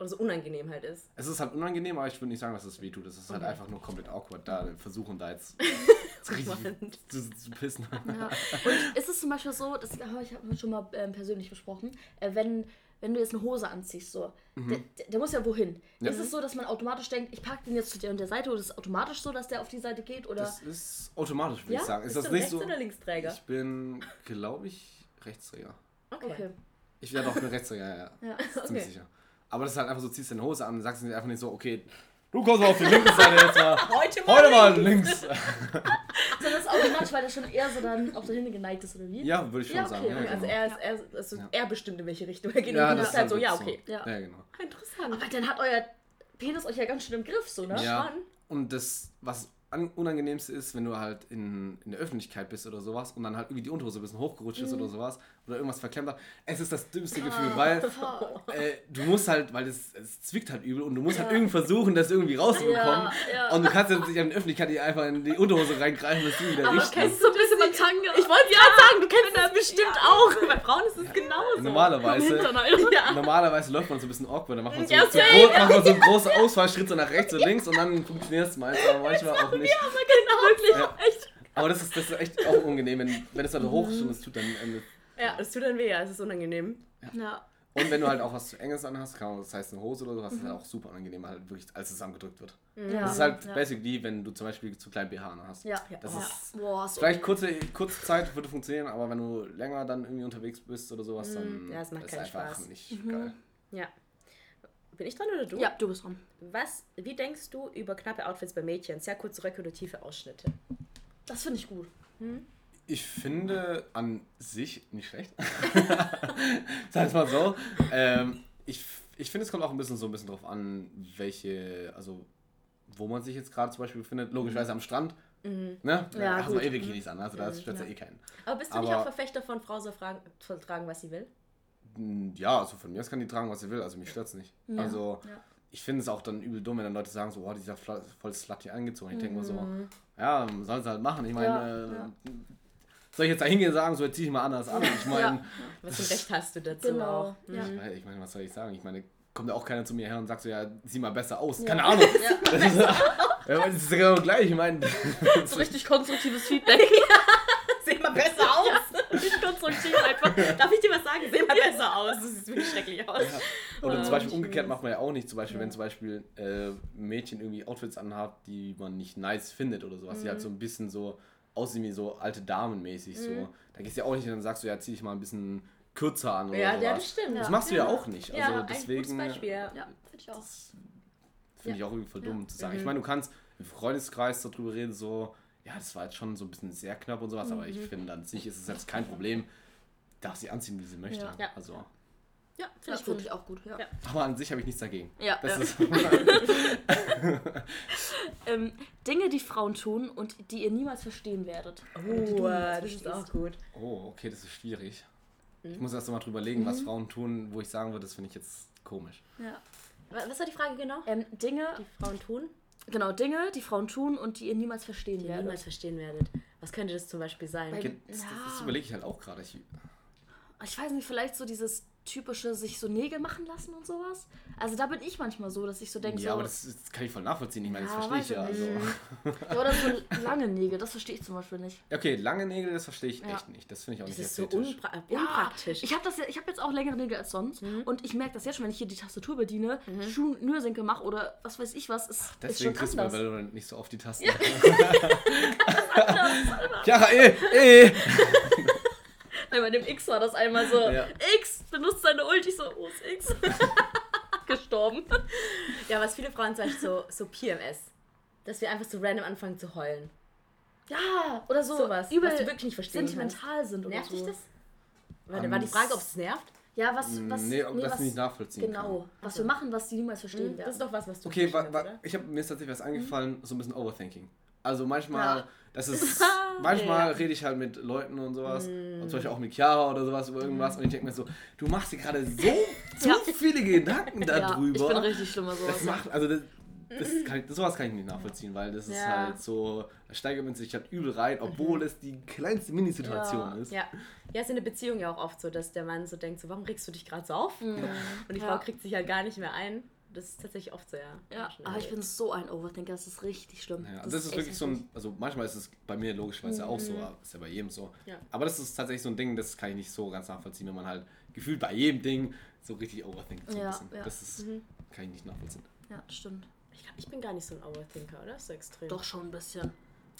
Oder so unangenehm halt ist. es ist halt unangenehm, aber ich würde nicht sagen, dass es weh tut. Es ist halt einfach nur komplett awkward, da versuchen da jetzt *laughs* *laughs* zu, zu pissen. Ja. Und ist es zum Beispiel so, das habe ich hab schon mal ähm, persönlich besprochen, äh, wenn, wenn du jetzt eine Hose anziehst, so, der, der, der muss ja wohin. Mhm. Ja. Ist es so, dass man automatisch denkt, ich packe den jetzt zu der und der Seite oder ist es automatisch so, dass der auf die Seite geht? Oder? Das ist automatisch, würde Ja? ich sagen. Ist Bist das du nicht Rechts- so? oder Linksträger? Ich bin, glaube ich, Rechtsträger. Okay. okay. Ich werde auch bin Rechtsträger, ja, ja. Ja. Ziemlich Okay. sicher. Aber das ist halt einfach so, ziehst deine Hose an und sagst dir einfach nicht so, okay, du kommst mal auf die linke Seite jetzt mal. *laughs* Heute mal Heute mal links. *laughs* So, das ist automatisch, weil der schon eher so dann auf der Hinten geneigt ist, oder wie? Ja, würde ich schon Ja, okay, sagen. Ja. Also genau. er, ist, er, ist, also Ja. er bestimmt, in welche Richtung er geht. ja, und du das bist ist halt so, ja, okay. Ja. Ja, genau. Interessant. Aber dann hat euer Penis euch ja ganz schön im Griff, so, ne? Ja, und das, was an- unangenehmste ist, wenn du halt in, in der Öffentlichkeit bist oder sowas und dann halt irgendwie die Unterhose ein bisschen hochgerutscht ist oder sowas oder irgendwas verklemmt hat. Es ist das dümmste Gefühl, weil *laughs* äh, du musst halt, weil es, es zwickt halt übel und du musst halt irgendwie versuchen, das irgendwie rauszubekommen. Ja, ja. Und du kannst jetzt nicht in der Öffentlichkeit hier einfach in die Unterhose reingreifen, dass du wieder Aber richten. kennst So ein bisschen mit Tanga. Ich wollte ja sagen, du kennst das bestimmt auch. Bei Frauen ist es genauso. Normalerweise. Ja. *laughs* normalerweise läuft man so ein bisschen awkward, dann macht man so, Ja, so, groß, macht man so einen großen Ausfallschritt so nach rechts und links und dann funktioniert es meist, aber manchmal auch nicht. Aber genau, wirklich. Ja. Echt. Aber das ist, das ist echt auch unangenehm, wenn, wenn es dann hoch ist und es tut dann. Ähm, Ja, es tut dann weh, ja, es ist unangenehm. Ja. Und wenn du halt auch was zu enges anhast, kann man, das heißt eine Hose oder so, hast ist halt auch super unangenehm, halt wirklich alles zusammengedrückt wird. Ja, Das ist halt ja. basic wie wenn du zum Beispiel zu kleinen BH hast. Ja, Das oh, ist boah, so vielleicht kurze, kurze Zeit würde funktionieren, aber wenn du länger dann irgendwie unterwegs bist oder sowas, dann Ja, es macht ist keinen einfach Spaß. nicht geil. Ja. Bin ich dran oder du? Ja, du bist dran. Was, wie denkst du über knappe Outfits bei Mädchen? Sehr kurze Röcke oder tiefe Ausschnitte? Das finde ich gut. Ich finde an sich nicht schlecht. *laughs* Sag mal so. Ähm, ich ich finde, es kommt auch ein bisschen so ein bisschen drauf an, welche, also wo man sich jetzt gerade zum Beispiel befindet. Logischerweise am Strand. Ne? Da Ja, hast du eh Bikinis an, also da stört ja eh keinen. Aber bist du nicht Aber- auch Verfechter von Frau soll, fragen, soll tragen, was sie will? Ja, also von mir aus kann die tragen, was sie will, also mich stört es nicht. Also Ja. ich finde es auch dann übel dumm, wenn dann Leute sagen so, oh, dieser voll slutty angezogen. Ich denke mir so, ja, sollen sie halt machen. Ich meine, Ja, äh, ja. Soll ich jetzt da hingehen und sagen, so jetzt zieh ich mal anders an? Ich meine, Ja. Was für ein Recht hast du dazu Genau. auch? Ja. ich meine, ich meine, was soll ich sagen? Ich meine, kommt ja auch keiner zu mir her und sagt so, ja, sieh mal besser aus. Keine Ahnung. Das *laughs* ist, ja, das ist ja genau gleich. Ich meine, *laughs* So richtig konstruktives Feedback. *laughs* Seh mal besser aus. Nicht konstruktiv einfach. Darf ich dir was sagen? Seh mal besser aus. Das sieht wirklich schrecklich aus. Oder Oh, zum Beispiel ich umgekehrt macht man ja auch nicht. Zum Beispiel, wenn zum Beispiel äh, Mädchen irgendwie Outfits anhat, die man nicht nice findet oder sowas, die halt so ein bisschen so aussehen wie so alte Damen mäßig. So. Da gehst du ja auch nicht hin und sagst so, ja, zieh dich mal ein bisschen kürzer an oder Ja, sowas. ja, das stimmt. Das ja. machst du ja auch nicht. Also ja, deswegen ein gutes Beispiel. Ja. Ja, finde ich auch. finde ich auch irgendwie voll dumm zu sagen. Ich meine, du kannst im Freundeskreis darüber reden, so, ja, das war jetzt schon so ein bisschen sehr knapp und sowas, aber ich finde an sich ist es jetzt kein Problem. Darf sie anziehen, wie sie möchte. Ja. Ja. Also, Ja, Ja, finde ich ich auch gut. Ja. Ja. aber an sich habe ich nichts dagegen. Ja, Das ja. ist, *laughs* *laughs* Ähm, Dinge, die Frauen tun und die ihr niemals verstehen werdet. Oh, niemals das ist auch gut. oh, okay, das ist schwierig. Mhm. Ich muss erst mal drüber legen, was Frauen tun, wo ich sagen würde, das finde ich jetzt komisch. Ja. Wa- Was war die Frage genau? Ähm, Dinge, Die Frauen tun, genau, Dinge, die Frauen tun und die ihr niemals verstehen die werdet. niemals verstehen werdet. Was könnte das zum Beispiel sein? Bei- Okay, Das, das, das überlege ich halt auch gerade. Ich, Ich weiß nicht, vielleicht so dieses typische sich so Nägel machen lassen und sowas. Also da bin ich manchmal so, dass ich so denke, ja, so, aber das, das kann ich voll nachvollziehen. Ich meine, das Ja, verstehe ich ja. Also. *laughs* ja, oder so lange Nägel, das verstehe ich zum Beispiel nicht. Okay, lange Nägel, das verstehe ich Ja. echt nicht. Das finde ich auch Das nicht ist so ästhetisch. unpra äh, Ja, unpraktisch. Ich habe das ja, ich habe jetzt auch längere Nägel als sonst und ich merke das jetzt schon, wenn ich hier die Tastatur bediene, Mhm. Schnürsenkel mache oder was weiß ich was, ist, ist Deswegen schon kriegst anders. weil du nicht so oft die Tasten Ja, *laughs* *laughs* eh, eh. Nein, *laughs* bei dem X war das einmal so, Ja. X benutzt seine Ulti, so, oh, ist X. *laughs* Gestorben. Ja, was viele Frauen sagen, so, so PMS. Dass wir einfach so random anfangen zu heulen. Ja, oder so Sowas, übel was du wirklich nicht verstehen sentimental sind oder Nervt so. dich das? War, Ähm, war die Frage, ob es nervt? Ja, was, was, nee, ob das was, nicht nachvollziehen Genau, kann. was wir machen, was die niemals verstehen Das ist doch was, was du Okay, wa, wa, oder? ich habe mir ist tatsächlich was eingefallen, so ein bisschen Overthinking. Also manchmal, Ja. das *laughs* ist, manchmal rede ich halt mit Leuten und sowas, und zum Beispiel auch mit Chiara oder sowas über irgendwas, und ich denke mir so, du machst dir gerade so *laughs* zu Ja. viele Gedanken *laughs* Ja, darüber. ich bin richtig schlimmer Das sowas. macht, also das, das kann ich, sowas kann ich nicht nachvollziehen, weil das ist Ja. halt so, da steigert man sich halt übel rein, obwohl es die kleinste Minisituation Ja. ist. Ja. ja, ist in der Beziehung ja auch oft so, dass der Mann so denkt, so, warum regst du dich gerade so auf? Und die Ja. Frau kriegt sich halt gar nicht mehr ein. Das ist tatsächlich oft so, ja. Aber ich bin so ein Overthinker, das ist richtig schlimm. Ja, das, ist echt wirklich so ein, also manchmal ist es bei mir logischerweise auch so, aber ist ja bei jedem so. Mhm. Ja. Aber das ist tatsächlich so ein Ding, das kann ich nicht so ganz nachvollziehen, wenn man halt gefühlt bei jedem Ding so richtig overthinkt. So Ja, ja. Das ist, Mhm. kann ich nicht nachvollziehen. Ja, stimmt. Ich, glaub, ich bin gar nicht so ein Overthinker, oder? So extrem. Doch schon ein bisschen.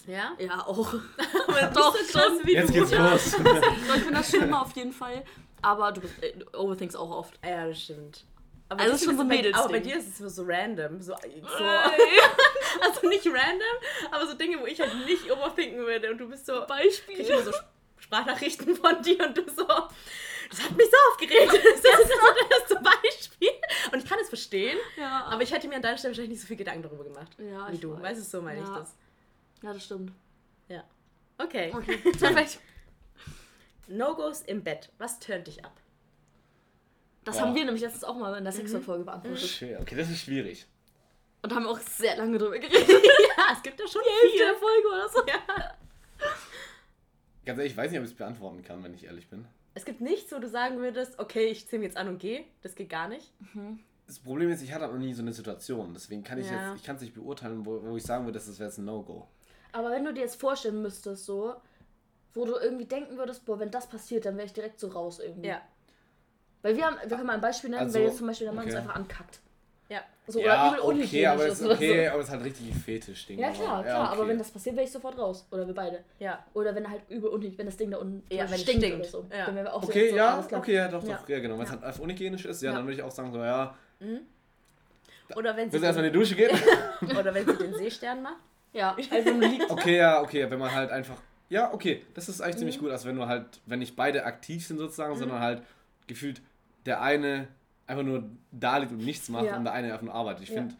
Ja? Ja, auch. *laughs* Aber *laughs* Doch, so krass schon. wie Jetzt du. geht's los. *laughs* Ich bin das schlimmer auf jeden Fall. Aber du bist, äh, overthinkst auch oft. Ja, das stimmt. Aber Also das ist schon so ein bei- Mädelsding. Aber bei dir ist es so, random. So, so, *laughs* also nicht random, aber so Dinge, wo ich halt nicht overthinken würde. Und du bist so. Beispiel. Ich immer so Sprachnachrichten von dir und du so. Das hat mich so aufgeregt. *laughs* Das ist das erste Beispiel. Und ich kann es verstehen, Ja, aber ich hätte mir an deiner Stelle wahrscheinlich nicht so viel Gedanken darüber gemacht. Ja, wie ich du. weiß. Weißt du, so meine ich Ja. das. ja, das stimmt. Ja. Okay. Okay, *laughs* perfekt. No-Gos im Bett. Was tönt dich ab? Das Boah. haben wir nämlich letztens auch mal in der Sexfolge beantwortet. Shit, okay, das ist schwierig. Und haben auch sehr lange drüber *laughs* geredet. Ja, es gibt da schon Hälfte viel. der Folge oder so. Ja. Ganz ehrlich, ich weiß nicht, ob ich es beantworten kann, wenn ich ehrlich bin. Es gibt nichts, wo du sagen würdest, okay, ich ziehe mich jetzt an und gehe. Das geht gar nicht. Das Problem ist, ich hatte noch nie so eine Situation. Deswegen kann ich Ja. jetzt, ich kann es nicht beurteilen, wo, wo ich sagen würde, das wäre jetzt ein No-Go. Aber wenn du dir jetzt vorstellen müsstest, so, wo du irgendwie denken würdest, boah, wenn das passiert, dann wäre ich direkt so raus irgendwie. Ja. Weil wir haben, wir können mal ein Beispiel nennen, Also, wenn jetzt zum Beispiel der Mann okay. uns einfach ankackt. Ja. So, ja, oder übel okay, unhygienisch aber es ist okay, so. aber es ist halt richtig ein Fetisch-Ding. Ja, klar, aber- klar. Aber okay. wenn das passiert, wäre ich sofort raus. Oder wir beide. Ja. Oder wenn er halt übel unhygienisch, wenn das Ding da unten Ja, so wenn stinkt, stinkt. oder so. Ja. Dann wären wir auch Okay, so, ja, klar. okay, ja, doch, Ja. doch, ja, genau. Wenn es Ja. halt einfach unhygienisch ist, ja, Ja. dann würde ich auch sagen, so, ja, Oder wenn sie, willst du erstmal in die Dusche gehen? *laughs* oder wenn sie den Seestern macht. Ja, nur liegt. okay, ja, okay, wenn man halt einfach, ja, okay, das ist eigentlich Mhm. ziemlich gut, als wenn du halt, wenn nicht beide aktiv sind sozusagen, sondern halt gefühlt der eine einfach nur da liegt und nichts macht Ja. und der eine einfach nur arbeitet. Ich Ja. finde,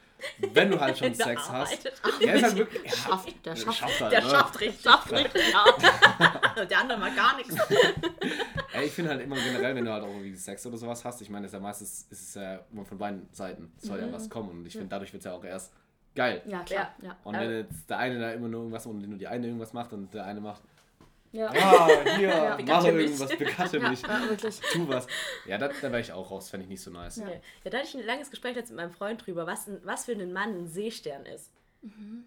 wenn du halt schon *laughs* Der Sex hast, arbeitet. ja, ist halt wirklich, ja, Schafft, der schafft. halt, Der ne? schafft richtig. Schafft richtig, ja. *laughs* Der andere mal gar nichts. *laughs* Ey, ich finde halt immer generell, wenn du halt auch irgendwie Sex oder sowas hast, ich meine, das ist ja meistens ist es ja immer von beiden Seiten, soll ja was kommen und ich finde, dadurch wird es ja auch erst geil. Ja, klar. Ja. Und wenn jetzt der eine da immer nur irgendwas und nur die eine irgendwas macht und der eine macht, Ja. ah, hier, mach Bekatte mich. irgendwas, bekatte mich, ja, wirklich. tu was. Ja, da, da wäre ich auch raus, fände ich nicht so nice. Ja. ja, da hatte ich ein langes Gespräch jetzt mit meinem Freund drüber, was, ein- was für einen Mann ein Seestern ist.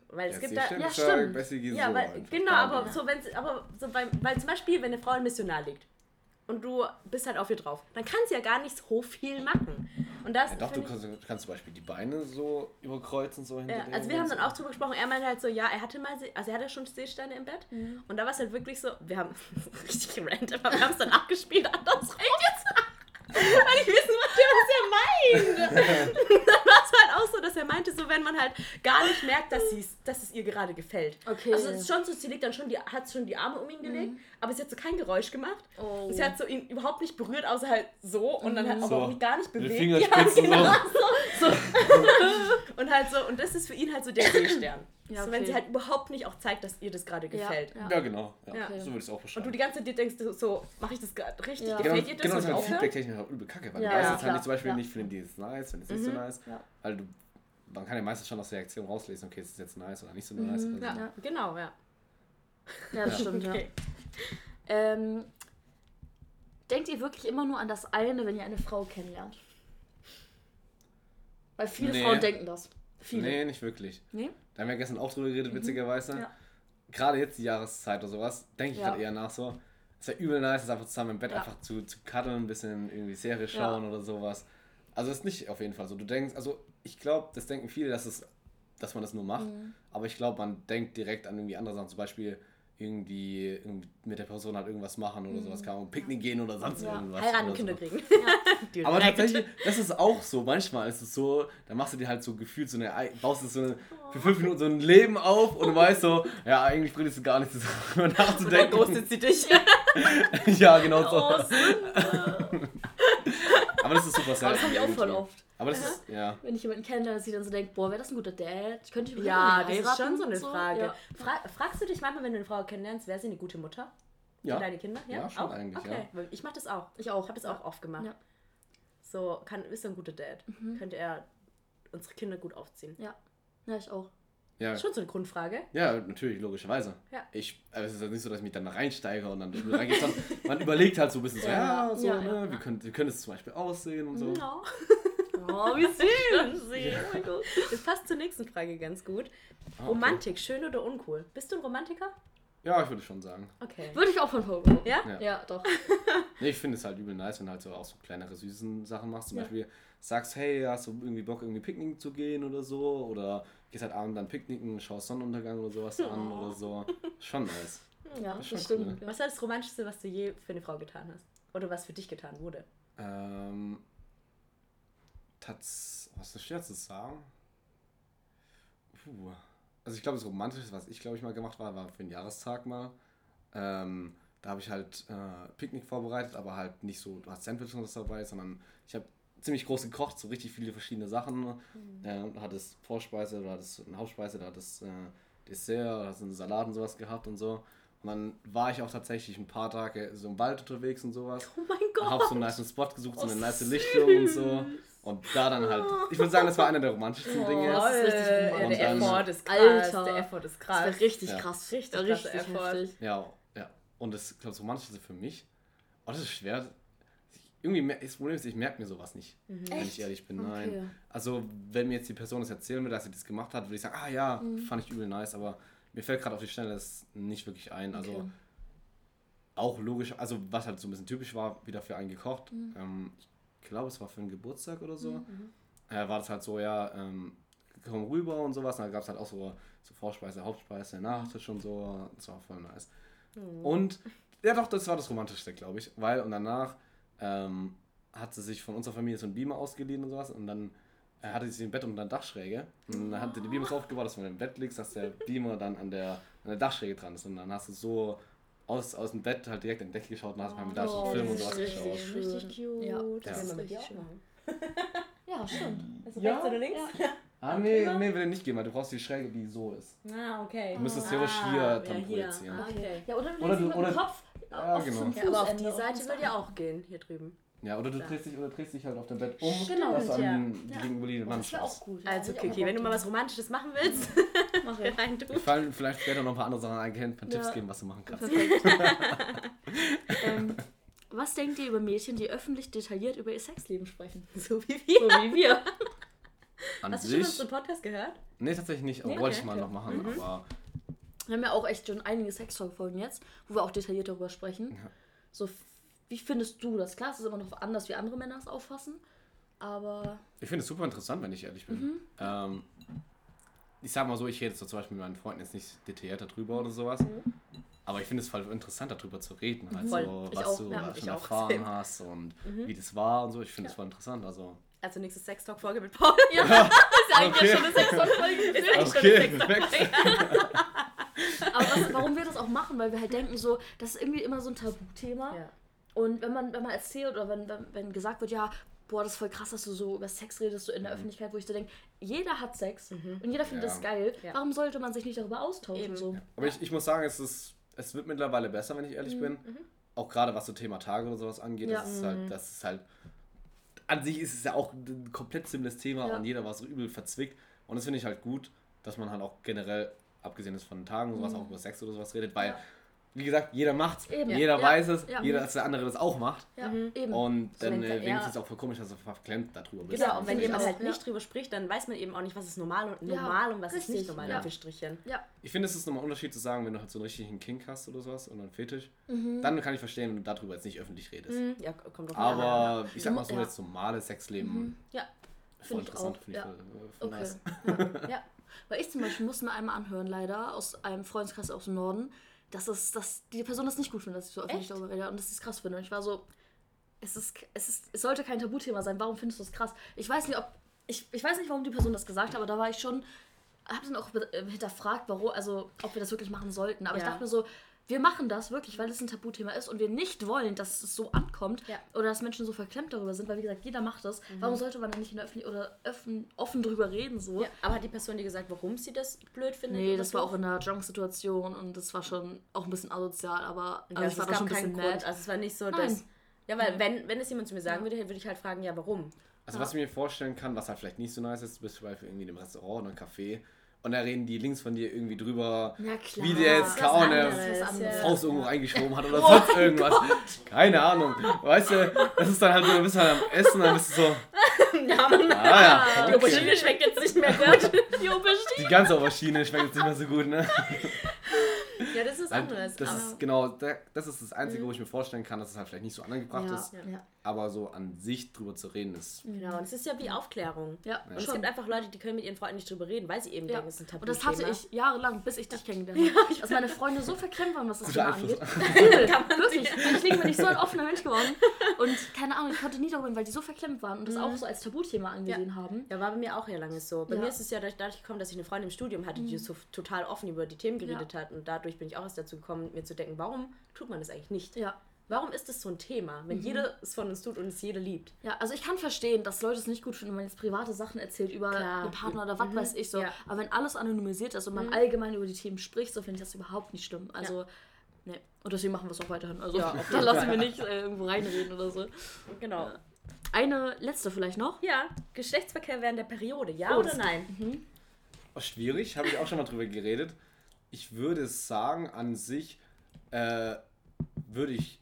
Weil es Ja, gibt da. Ja, ist ja stimmt. Ja, weil, genau, aber so, wenn aber so beim, weil zum Beispiel, wenn eine Frau in Missionar liegt und du bist halt auf ihr drauf, dann kann sie ja gar nicht so viel machen. Und das Ja, doch, du kannst, du kannst zum Beispiel die Beine so überkreuzen, so hinter Ja, also wir haben dann auch drüber gesprochen, er meinte halt so, ja, er hatte mal, also er hatte schon Seesteine im Bett. Und da war es halt wirklich so, wir haben *laughs* richtig random, aber wir haben es dann abgespielt, andersrum *laughs* ich wissen wollte, was er meint. *laughs* dann war es halt auch so, dass er meinte, so wenn man halt gar nicht merkt, dass, sie's, dass es ihr gerade gefällt. Okay. Also es ist schon so, sie legt dann schon die, hat schon die Arme um ihn gelegt, aber sie hat so kein Geräusch gemacht. Oh. Und sie hat so ihn überhaupt nicht berührt, außer halt so und dann halt aber So. auch gar nicht Mit bewegt. *laughs* Fingerspitzen ja, genau, so. so. *laughs* Und halt so, und das ist für ihn halt so der *coughs* Seestern. Ja, so, wenn okay. sie halt überhaupt nicht auch zeigt, dass ihr das gerade gefällt. Ja. Ja, genau. Ja, Ja. So würde ich es auch Und beschreiben. du die ganze Zeit denkst, so, so mache ich das gerade richtig? Ja. Genau, Gefällt dir das? genau, und das ist halt aufhören? feedbacktechnisch auch übel kacke, weil Ja, du weißt ja, jetzt halt nicht zum Beispiel Ja. nicht, finden die es nice, finden die es nicht so nice. Ja. Weil du, man kann ja meistens schon aus der Reaktion rauslesen, okay, ist es jetzt nice oder nicht so nice. Mhm. Oder so. Ja, Ja. genau, ja. Ja, das stimmt, Okay. ja. Ähm, denkt ihr wirklich immer nur an das eine, wenn ihr eine Frau kennenlernt? Weil viele Nee. Frauen denken das. Viele. Nee, nicht wirklich. Nee? Da haben wir gestern auch drüber geredet, witzigerweise. Mhm. Ja. Gerade jetzt die Jahreszeit oder sowas, denke ich Ja. gerade eher nach so. Es wäre übel nice, das einfach zusammen im Bett Ja. einfach zu, zu cuddeln, ein bisschen irgendwie Serie Ja. schauen oder sowas. Also ist nicht auf jeden Fall so. Du denkst, also ich glaube, das denken viele, dass es, dass man das nur macht. Mhm. Aber ich glaube, man denkt direkt an irgendwie andere Sachen. Zum Beispiel irgendwie, irgendwie mit der Person halt irgendwas machen oder sowas. Kann man Picknick gehen oder sonst Mhm. Ja. irgendwas. Heiraten Kinder so. kriegen. *laughs* Direkt. Aber tatsächlich, das ist auch so. Manchmal ist es so, da machst du dir halt so gefühlt so eine, baust du so eine, für fünf Minuten so ein Leben auf und du weißt so, ja, eigentlich bringt es gar nichts, darüber Und dann nachzudenken. ghostet sie dich. *laughs* ja, genau so. Oh. Aber das ist super selten. Aber das habe ich auch voll oft. Aber das ist, ja. Wenn ich jemanden kennenlerne, dass sie dann so denkt, boah, wäre das ein guter Dad? Könnte ich Ja, irgendwie das ist schon so eine Frage. Ja. Fra fragst du dich manchmal, wenn du eine Frau kennenlernst, wäre sie eine gute Mutter Ja. für deine Kinder? Ja, schon auch? eigentlich, okay. Weil Ich mache das auch. Ich auch. Ich habe das auch oft gemacht. Ja. So, kann, ist er ein guter Dad? Könnte er unsere Kinder gut aufziehen? Ja. Ja, ich auch. Ja, Schon so eine Grundfrage. ja, natürlich, logischerweise. Ja. Ich, also es ist ja nicht so, dass ich mich dann da reinsteige und dann reingehe. sondern Man überlegt halt so ein bisschen so, ja, Ja, so, ja, ne, ja, wie, ja. könnte, wie könnte es zum Beispiel aussehen und so. No. *laughs* Oh, wie süß. Oh mein Gott. Das passt zur nächsten Frage ganz gut. Ah, okay. Romantik, schön oder uncool? Bist du ein Romantiker? Ja, ich würde schon sagen. Okay. Würde ich auch von behaupten. Ja? Ja. Ja, doch. Nee, ich finde es halt übel nice, wenn du halt so auch so kleinere süßen Sachen machst. Zum Ja. Beispiel sagst, hey, hast du irgendwie Bock, irgendwie picknicken zu gehen oder so? Oder gehst halt abends dann picknicken, schaust Sonnenuntergang oder sowas an oder so. Schon nice. Ja, schon das stimmt. cool. Was war das Romantischste, was du je für eine Frau getan hast? Oder was für dich getan wurde? Ähm, tats, was ist schwer zu sagen? Puh. Also ich glaube, das Romantischste, was ich glaube ich mal gemacht war, war für den Jahrestag mal. Ähm, da habe ich halt äh, Picknick vorbereitet, aber halt nicht so, du hast Sandwich und was dabei, sondern ich habe ziemlich groß gekocht, so richtig viele verschiedene Sachen. Äh, da hat es Vorspeise, da hat es eine Hauptspeise, da hat es äh, Dessert, da hat es einen Salat und sowas gehabt und so. Und dann war ich auch tatsächlich ein paar Tage so im Wald unterwegs und sowas. Oh mein Hab Gott! so einen nice Spot gesucht, so Oh, eine nice Lichtung und so. Und da dann halt, ich würde sagen, das war einer der romantischsten Oh, Dinge. das ist richtig romantisch. Der Effort ist krass. Alter. Der Effort ist Das krass. wäre richtig Ja. krass. Richtig richtig krasser Effort. Ja, ja. Und das, glaube das Romantischste für mich, oh, das ist schwer. Irgendwie, das Problem ist, ich merke mir sowas nicht, wenn Echt? ich ehrlich bin. Okay. Nein. Also, wenn mir jetzt die Person das erzählen würde, dass sie das gemacht hat, würde ich sagen, ah ja, Mhm. fand ich übel nice, aber mir fällt gerade auf die Stelle das nicht wirklich ein. Also, Okay. auch logisch, also was halt so ein bisschen typisch war, wieder für einen gekocht. Mhm. Ähm, glaube, es war für einen Geburtstag oder so, äh, war das halt so, ja, ähm, komm rüber und sowas. Und dann gab es halt auch so, so Vorspeise, Hauptspeise, Nachtisch und so. Das war voll nice. Und ja, doch, das war das Romantischste, glaube ich. Weil und danach ähm, hat sie sich von unserer Familie so ein Beamer ausgeliehen und sowas. Und dann äh, hatte sie ein Bett unter der Dachschräge. Und dann hatte die Beamer so aufgebaut, dass wenn du im Bett liegst, dass der Beamer dann an der, an der Dachschräge dran ist. Und dann hast du so aus, aus dem Bett halt direkt in den Deck geschaut und hast beim da so Oh, Film und das sowas ist geschaut. richtig Richtig cute. Ja. Das Ja. mit machen. *laughs* Ja, stimmt. Also Ja? rechts oder links? Ah, nee, nee, will er nicht gehen, weil du brauchst die Schräge, die so ist. Ah, okay. Du müsstest ah, theoretisch hier ja, dran hier. projizieren. Ah, okay. Ja, oder du Oder legst du- ihn mit oder- dem Kopf Ja, auf genau. Ja, aber auf die Seite würde ja auch gehen, hier drüben. Ja, oder du Klar. drehst dich oder drehst dich halt auf dem Bett um, Genau, dass du ja. an die Ja. gegenüberliegende Wand Das wäre auch schaust. gut. ja. Also, Kiki, mal wenn du mal was Romantisches machen willst. *laughs* Mach ich. rein du. Wir fallen vielleicht später noch ein paar andere Sachen ein, ein paar Tipps Ja. geben, was du machen kannst. *laughs* Ähm, was denkt ihr über Mädchen, die öffentlich detailliert über ihr Sexleben sprechen? *laughs* So wie So wir. wie wir. An Hast du schon unseren Podcast gehört? Nee, tatsächlich nicht. Nee, wollte okay, ich mal okay. noch machen, Mhm. aber Wir haben ja auch echt schon einige Sextalk-Folgen jetzt, wo wir auch detailliert darüber sprechen. Ja. So, wie findest du das? Klar, es ist immer noch anders, wie andere Männer es auffassen. Aber ich finde es super interessant, wenn ich ehrlich bin. Mhm. Ähm, ich sag mal so, ich rede so zum Beispiel mit meinen Freunden jetzt nicht detailliert darüber oder sowas. Aber ich finde es voll interessant, darüber zu reden. Also, Mhm. Voll. Was auch, du ja, schon erfahren *laughs* hast und wie das war und so. Ich finde es voll interessant. Also, Also nächste Sextalk-Folge mit Paul. *laughs* ja, *laughs* das ist ja eigentlich Okay. schon eine Sextalk-Folge. Ist eigentlich schon okay, eine perfekt. Aber was, warum wir das auch machen, weil wir halt denken so, das ist irgendwie immer so ein Tabuthema. Ja. Und wenn man, wenn man erzählt oder wenn, wenn, wenn gesagt wird, ja, boah, das ist voll krass, dass du so über Sex redest, so in der Öffentlichkeit, wo ich so denke, jeder hat Sex und jeder findet Ja. das geil. Ja. Warum sollte man sich nicht darüber austauschen? Eben. So? Aber ich, ich muss sagen, es, ist, es wird mittlerweile besser, wenn ich ehrlich bin. Auch gerade was so Thema Tage oder sowas angeht. Ja. Das, ist halt, das ist halt. An sich ist es ja auch ein komplett simples Thema Ja. und jeder war so übel verzwickt. Und das finde ich halt gut, dass man halt auch generell, abgesehen jetzt von den Tagen, sowas auch über Sex oder sowas redet, weil, Ja. wie gesagt, jeder macht's. Eben. Jeder Ja. weiß es, Ja. jeder, dass der andere das auch macht. Ja, Mhm. Und dann denkt äh, es auch voll komisch, dass du verklemmt darüber bist. Genau, und wenn jemand halt ja. nicht drüber spricht, dann weiß man eben auch nicht, was ist normal und, Ja, normal und was ist richtig, nicht normal, ja. ja. Ich finde, es ist nochmal ein Unterschied zu sagen, wenn du halt so einen richtigen Kink hast oder sowas oder einen Fetisch, Mhm. dann kann ich verstehen, wenn du darüber jetzt nicht öffentlich redest. Mhm. Ja, kommt doch Aber ich sag mal so, Ja. jetzt normales Sexleben, Ja. voll Finde ich interessant, auch, finde ich ja. voll, voll Okay. nice. Ja. *laughs* Weil ich zum Beispiel musste mir einmal anhören, leider, aus einem Freundeskreis aus dem Norden, dass, es, dass die Person das nicht gut findet, dass ich so öffentlich Echt? darüber rede und dass ich es krass finde. Und ich war so, es, ist, es, ist, es sollte kein Tabuthema sein, warum findest du das krass? Ich weiß nicht, ob, ich, ich weiß nicht, warum die Person das gesagt hat, aber da war ich schon, habe dann auch hinterfragt, warum, also ob wir das wirklich machen sollten. Aber ich Ja. dachte mir so, wir machen das wirklich, weil es ein Tabuthema ist und wir nicht wollen, dass es so ankommt Ja. oder dass Menschen so verklemmt darüber sind, weil wie gesagt, jeder macht das. Mhm. Warum sollte man dann nicht in der Öffentlich oder offen, offen drüber reden so? Ja. Aber hat die Person dir gesagt, warum sie das blöd findet? Nee, das so? war auch in einer Drunk-Situation und das war schon auch ein bisschen asozial, aber Ja, also es war da gab schon ein keinen bisschen Grund. Also es war nicht so, Nein. dass. Ja, weil wenn, wenn es jemand zu mir sagen würde, würde ich halt fragen, ja, warum? Also was ich mir vorstellen kann, was halt vielleicht nicht so nice ist, du bist zum Beispiel irgendwie in einem Restaurant oder einem Café und da reden die links von dir irgendwie drüber, wie der jetzt keine. Faust irgendwo reingeschoben hat oder *laughs* Oh sonst irgendwas. Keine Ahnung. Weißt du, das ist dann halt so, du bist halt am Essen, dann bist du so, *laughs* Ja, Mann. ah ja, Die okay. Aubergine schmeckt jetzt nicht mehr gut. *laughs* Die Aubergine. Die ganze Aubergine schmeckt jetzt nicht mehr so gut, ne? Ja, das ist Nein, anderes. Das aber- ist genau, da- das ist das Einzige, wo ich mir vorstellen kann, dass es halt vielleicht nicht so angebracht Ja, ist. ja. Aber so an sich drüber zu reden ist. Genau, und es ist ja wie Aufklärung. Ja, Und es schon. gibt einfach Leute, die können mit ihren Freunden nicht drüber reden, weil sie eben Ja. denken, es ist ein Und Tabuthema. das hatte ich jahrelang, bis ich dich kennengelernt habe. dass meine Freunde so verklemmt waren, was das Guter Thema angeht. *laughs* *laughs* Wirklich. Deswegen bin ich so ein offener Mensch geworden. Und keine Ahnung, ich konnte nie darüber reden, weil die so verklemmt waren und das auch so als Tabuthema angesehen haben. Ja, war bei mir auch ja lange so. Bei Ja. mir ist es ja dadurch, dadurch gekommen, dass ich eine Freundin im Studium hatte, die so total offen über die Themen geredet hat. Und dadurch bin ich auch erst dazu gekommen, mir zu denken, warum tut man das eigentlich nicht? Ja. Warum ist das so ein Thema, wenn jeder es von uns tut und es jeder liebt? Ja, also ich kann verstehen, dass Leute es nicht gut finden, wenn man jetzt private Sachen erzählt über Klar. einen Partner oder was Mhm. weiß ich so. Ja. Aber wenn alles anonymisiert ist und man allgemein über die Themen spricht, so finde ich das überhaupt nicht schlimm. Also, ne. Und deswegen machen wir es auch weiterhin. Also, Ja, *laughs* da lassen wir nicht äh, irgendwo reinreden oder so. Genau. Ja. Eine letzte vielleicht noch. Ja, Geschlechtsverkehr während der Periode, ja Oh, oder nein? Oh, schwierig, habe ich auch schon mal drüber geredet. Ich würde sagen, an sich äh, würde ich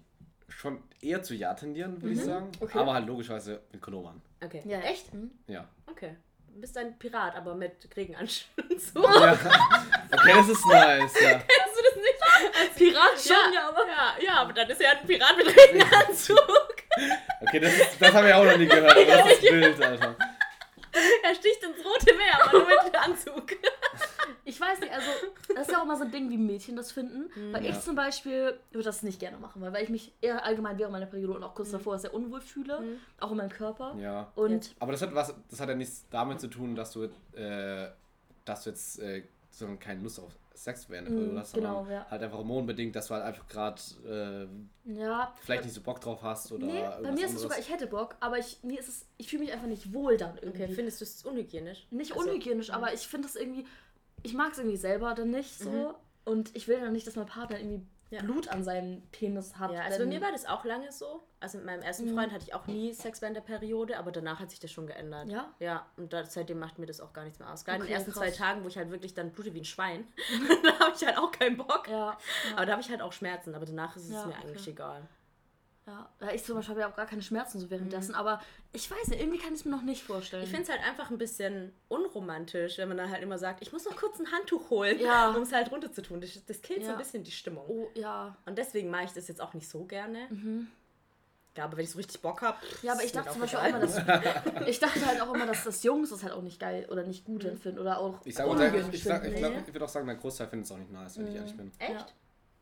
schon eher zu Ja tendieren, würde ich sagen. okay. Aber halt logischerweise mit Kondom an. Okay. Ja, echt? Hm? Ja. Okay. Du bist ein Pirat, aber mit Regenanschluss. *laughs* ja. Okay, das ist nice, ja. *laughs* Kennst du das nicht? Pirat schon, ja, aber. ja, ja, aber dann ist er ein Pirat mit *laughs* Regenanzug. Okay, das, ist, das haben wir auch noch nie gehört, aber das ist wild, Alter. Er sticht ins rote Meer, aber nur mit Anzug. Ich weiß nicht, also das ist ja auch immer so ein Ding, wie Mädchen das finden. Weil ich Ja. zum Beispiel würde das nicht gerne machen, weil, weil ich mich eher allgemein während meiner Periode und auch kurz davor sehr unwohl fühle, auch in meinem Körper. Ja. Und Aber das hat was, das hat ja nichts damit zu tun, dass du, äh, dass du jetzt äh, so keine Lust auf Sex während der Mm, Periode hast, sondern genau, ja. halt einfach hormonbedingt, dass du halt einfach gerade äh, ja, vielleicht nicht so Bock drauf hast oder Nee, bei mir ist es sogar, ich hätte Bock, aber ich, mir ist es, ich fühle mich einfach nicht wohl dann irgendwie. Okay, findest du es unhygienisch? nicht Also, unhygienisch, aber ich finde es irgendwie, ich mag es irgendwie selber dann nicht so. Und ich will dann nicht, dass mein Partner irgendwie Ja. Blut an seinem Penis hat. Ja, also bei mir war das auch lange so. Also mit meinem ersten Freund hatte ich auch nie Sex während der Periode, aber danach hat sich das schon geändert. Ja? Ja, und da, seitdem macht mir das auch gar nichts mehr aus. Gerade in Okay, den ersten krass. zwei Tagen, wo ich halt wirklich dann blute wie ein Schwein, *laughs* da habe ich halt auch keinen Bock. Ja, Aber da habe ich halt auch Schmerzen, aber danach ist es Ja, mir okay. eigentlich egal. Ja. Ich zum Beispiel habe ja auch gar keine Schmerzen so währenddessen, aber ich weiß nicht, irgendwie kann ich es mir noch nicht vorstellen. Ich finde es halt einfach ein bisschen unromantisch, wenn man dann halt immer sagt, ich muss noch kurz ein Handtuch holen, Ja. *laughs* um es halt runterzutun. Das, das killt so Ja. ein bisschen die Stimmung. Oh, ja. Und deswegen mache ich das jetzt auch nicht so gerne. Ja, aber wenn ich so richtig Bock habe. Mhm. Ja, aber ich dachte zum Beispiel auch immer, dass. *laughs* Ich dachte halt auch immer, dass das Jungs das halt auch nicht geil oder nicht gut empfinden oder auch. Ich, ich, ich, sag, ich, finden. glaub, ich würde auch sagen, der Großteil findet es auch nicht nice, wenn ich ehrlich bin. Echt?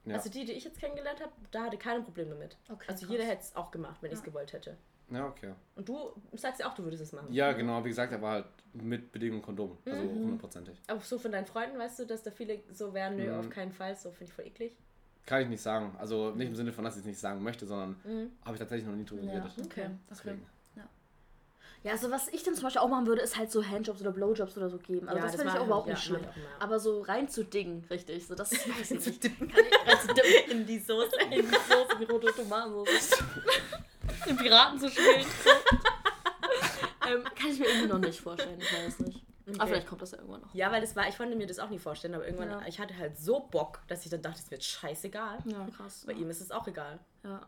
Ja. Also die, die ich jetzt kennengelernt habe, da hatte keiner Problem damit. Okay, also krass. jeder hätte es auch gemacht, wenn ich es gewollt hätte. Ja, okay. Und du sagst ja auch, du würdest es machen. Ja, genau, wie gesagt, er war halt mit Bedingung Kondom. Also Mhm. hundertprozentig. Aber so von deinen Freunden weißt du, dass da viele so wären, nö, Mhm. auf keinen Fall, so finde ich voll eklig. Kann ich nicht sagen. Also nicht im Sinne von, dass ich es nicht sagen möchte, sondern habe ich tatsächlich noch nie drüber Ja, geredet. okay. okay. Ja, also was ich dann zum Beispiel auch machen würde, ist halt so Handjobs oder Blowjobs oder so geben. Also Ja, das, das finde ich auch überhaupt ja, nicht schlimm. Aber so rein zu dingen, richtig. So, das *laughs* weiß ich nicht. ich, rein zu *laughs* dippen. In die Soße. *laughs* in die Soße, in die rote Tomatensoße. Den Piraten zu spielen. So. ähm, kann ich mir irgendwie noch nicht vorstellen, ich weiß nicht. Aber Okay. vielleicht kommt das ja irgendwann noch. Ja, weil das war, ich konnte mir das auch nie vorstellen, aber irgendwann, Ja. ich hatte halt so Bock, dass ich dann dachte, es wird scheißegal. Ja, krass. Bei ihm ist es auch egal. Ja.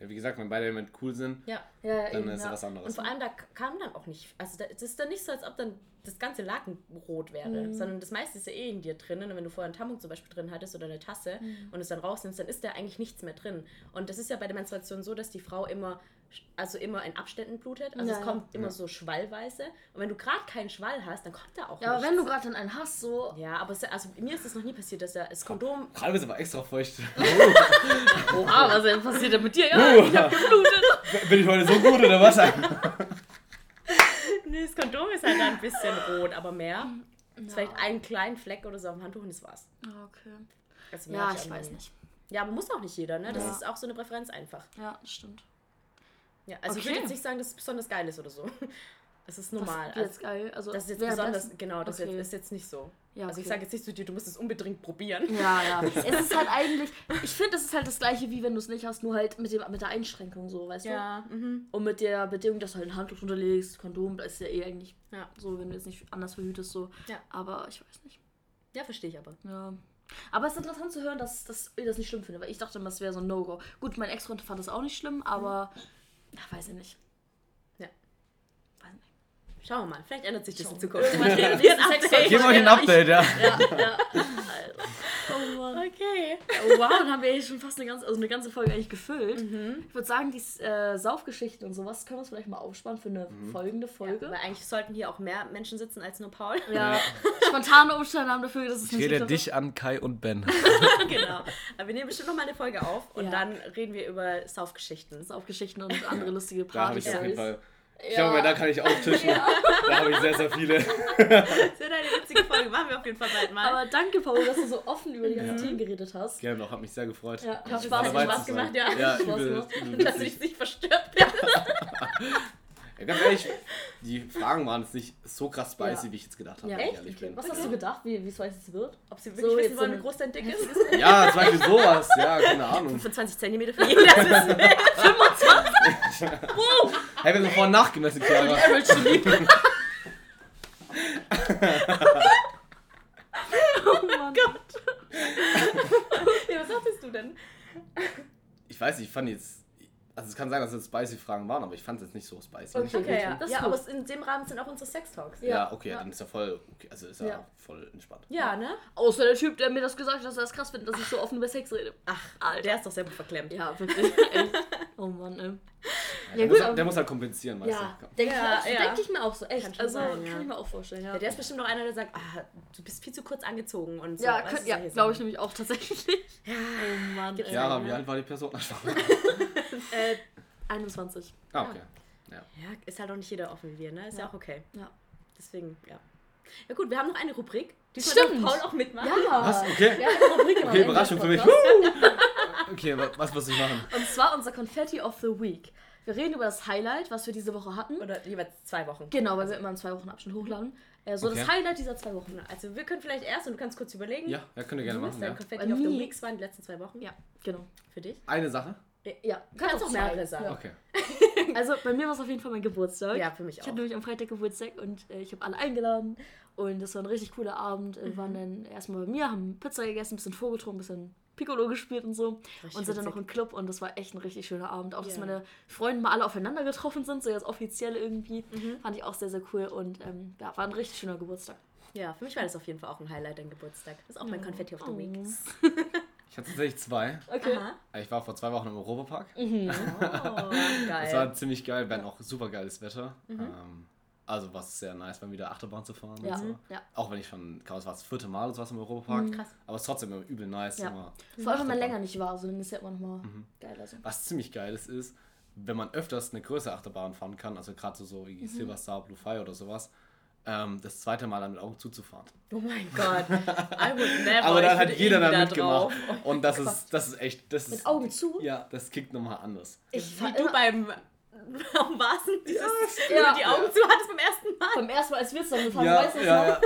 Ja, wie gesagt, wenn beide Elemente cool sind, Ja. Ja, dann eben, ist ja. es was anderes. Und vor allem, da kam dann auch nicht, also da, das ist dann nicht so, als ob dann das ganze Laken rot wäre, Mhm. sondern das meiste ist ja eh in dir drinnen. Und wenn du vorher einen Tampon zum Beispiel drin hattest oder eine Tasse Mhm. und es dann rausnimmst, dann ist da eigentlich nichts mehr drin. Und das ist ja bei der Menstruation so, dass die Frau immer, also immer in Abständen blutet. Also Ja, es ja. kommt immer Ja. so schwallweise. Und wenn du gerade keinen Schwall hast, dann kommt da auch Ja, aber nichts. wenn du gerade dann einen hast, so. Ja, aber es, also mir ist das noch nie passiert, dass er das Kondom Gerade ist aber extra feucht. *laughs* Oha, was denn passiert denn mit dir? Ja, ich hab geblutet. Bin ich heute so gut oder was? Nee, das Kondom ist halt ein bisschen rot, aber mehr. Ist Vielleicht einen kleinen Fleck oder so auf dem Handtuch und das war's. Ah, Okay. Also Ja, ich auch weiß nicht. Ja, aber muss auch nicht jeder, ne? Das Ja. ist auch so eine Präferenz einfach. Ja, das stimmt. Ja, also ich Okay. würde jetzt nicht sagen, dass es besonders geil ist oder so. *laughs* Es ist normal. Wie jetzt geil. Also, das ist jetzt besonders, genau, das Okay. jetzt, ist jetzt nicht so. Ja, Also ich okay. sage jetzt nicht zu dir, du musst es unbedingt probieren. Ja, ja. *laughs* es ist halt eigentlich, ich finde, es ist halt das gleiche, wie wenn du es nicht hast, nur halt mit, dem, mit der Einschränkung so, weißt du? mhm. Und mit der Bedingung, dass du halt ein Handtuch unterlegst, Kondom, das ist ja eh eigentlich Ja. so, wenn du jetzt nicht anders verhütest, so. Ja. Aber ich weiß nicht. Ja, verstehe ich aber. Ja. Aber es ist interessant zu hören, dass, dass ihr das nicht schlimm findet, weil ich dachte immer, es wäre so ein No-Go. Gut, mein Ex-Freund fand das auch nicht schlimm, aber ja, weiß ich nicht. Ja. Weiß nicht. Schauen wir mal, vielleicht ändert sich das in Schauen Zukunft. *laughs* wir mal. Wir euch ein Update, ja. Ja, ja. Oh Mann. Okay. Oh, wow, dann haben wir hier schon fast eine ganze, also eine ganze Folge eigentlich gefüllt. Ich würde sagen, die äh, Saufgeschichten und sowas können wir uns vielleicht mal aufsparen für eine folgende Folge. Weil eigentlich sollten hier auch mehr Menschen sitzen als nur Paul. Ja, spontane Umstände haben dafür, dass es Ich nicht rede dich an, Kai und Ben. *laughs* genau. Aber wir nehmen bestimmt noch mal eine Folge auf und Ja. dann reden wir über Saufgeschichten. Saufgeschichten und andere lustige Da habe ich auf jeden. Fall. Ich glaube, da kann ich auftischen. *laughs* Da habe ich sehr, sehr viele. Das wird eine witzige Folge, machen wir auf jeden Fall bald mal. Aber danke, Paul, dass du so offen über die ganzen Themen geredet hast. Gerne noch, hat mich sehr gefreut. Ja, hat Spaß, Spaß, gemacht. Ja. Ja, Spaß gemacht. Dass ich nicht verstört werde. *laughs* Ja, ganz ehrlich, die Fragen waren jetzt nicht so krass spicy, Ja. wie ich jetzt gedacht habe. Ja, ich echt? ehrlich Okay. bin. Was hast du gedacht, wie wie es weiß jetzt wird? Ob sie So, wirklich jetzt wissen so wollen, wie groß dein Dick *laughs* ist? Ja, zum Beispiel sowas. Ja, keine Ahnung. *laughs* 25 cm für jeden, das ist Hey, wir haben vorhin nachgemessen, Chiara. Average zu lieb. *laughs* oh Mann. Ja, was sagtest du denn? Ich weiß nicht, ich fand jetzt. Also, es kann sein, dass es spicy Fragen waren, aber ich fand es jetzt nicht so spicy. Okay. Okay, ja. Das ja, aber in dem Rahmen sind auch unsere Sex-Talks. Ja, Ja, okay, ja. dann ist ja voll. Okay, also ist ja, Ja. voll entspannt. Ja, ne? Außer der Typ, der mir das gesagt hat, dass er das krass findet, dass ich so offen über Sex rede. Ach, Alter. der ist doch sehr gut verklemmt. Ja, wirklich. *laughs* Oh Mann, ey. Der, Ja, muss, gut, halt- der muss halt kompensieren, weißt Ja, du. denke Ja, ich, ja. denk ich mir auch so, echt. Also sein, ja. kann ich mir auch vorstellen, ja. Ja, der ist bestimmt noch einer, der sagt, ah, du bist viel zu kurz angezogen und so. ja, weißt ja glaube ich nämlich auch tatsächlich. Ja. Oh Mann. Gibt's. Ja, wie alt war die Person? *laughs* Äh, 21. ah, okay. Ja. Ja, ist halt auch nicht jeder offen wie wir, ne? Ist ja, Ja. auch okay. Ja. Deswegen, ja. Ja gut, wir haben noch eine Rubrik. Diesmal Stimmt. Paul auch mitmachen. Ja. Was? Okay. Ja, eine Rubrik im Okay, Überraschung für mich. *laughs* Okay, wa- was muss ich machen? Und zwar unser Confetti of the Week. Wir reden über das Highlight, was wir diese Woche hatten. Oder jeweils zwei Wochen. Genau, weil wir immer in zwei Wochen Abschnitt hochladen. Äh, so das Okay. Highlight dieser zwei Wochen. Also wir können vielleicht erst und du kannst kurz überlegen. Ja, ja, könnt ihr gerne du, machen. dein Ja. Confetti of the mir- Weeks waren die letzten zwei Wochen. Ja, genau. Für dich? Eine Sache? Ja, Du kannst auch mehrere sagen. Ja. Okay. *laughs* Also bei mir war es auf jeden Fall mein Geburtstag. Ja, für mich Ich auch. hatte nämlich am Freitag Geburtstag und äh, ich habe alle eingeladen. Und das war ein richtig cooler Abend. Wir waren dann erstmal bei mir, haben Pizza gegessen, ein bisschen vorgetrunken, ein bisschen Piccolo gespielt und so. Richtig und sind dann noch im Club und das war echt ein richtig schöner Abend. Auch, dass Ja. meine Freunde mal alle aufeinander getroffen sind, so jetzt offiziell irgendwie. Fand ich auch sehr, sehr cool. Und ähm, ja, war ein richtig schöner Geburtstag. Ja, für mich war das auf jeden Fall auch ein Highlight, dein Geburtstag. Das ist auch mein Confetti of the Week. *laughs* Ich hatte tatsächlich zwei. Okay. Aha. Ich war vor zwei Wochen im Europapark. Oh, Das war geil. ziemlich geil, hatten auch super geiles Wetter. Ähm, also war es sehr nice, mal wieder Achterbahn zu fahren. Ja, Und so. ja. Auch wenn ich schon, glaube es war das vierte Mal oder sowas im Europapark. Krass. Aber es ist trotzdem immer übel nice. Ja. Immer. Vor allem, wenn man länger nicht war, so dann ist ja immer noch mal geiler. So. Was ziemlich geil ist, ist, wenn man öfters eine größere Achterbahn fahren kann, also gerade so wie Silver Star, Blue Fire oder sowas, ähm, das zweite Mal dann mit Augen zuzufahren. Oh mein Gott. *laughs* I would never. Aber dann hat jeder irgendwie da mitgemacht. drauf. Und das ist, das ist echt, das Mit ist, Augen zu? ja, das kickt nochmal anders. Ich Wie du immer, beim am Basen dieses, wo Ja. du die Augen zu hattest beim ersten Mal. beim ersten Mal, als wir zusammen gefahren Ja, weißt du das ja, ja.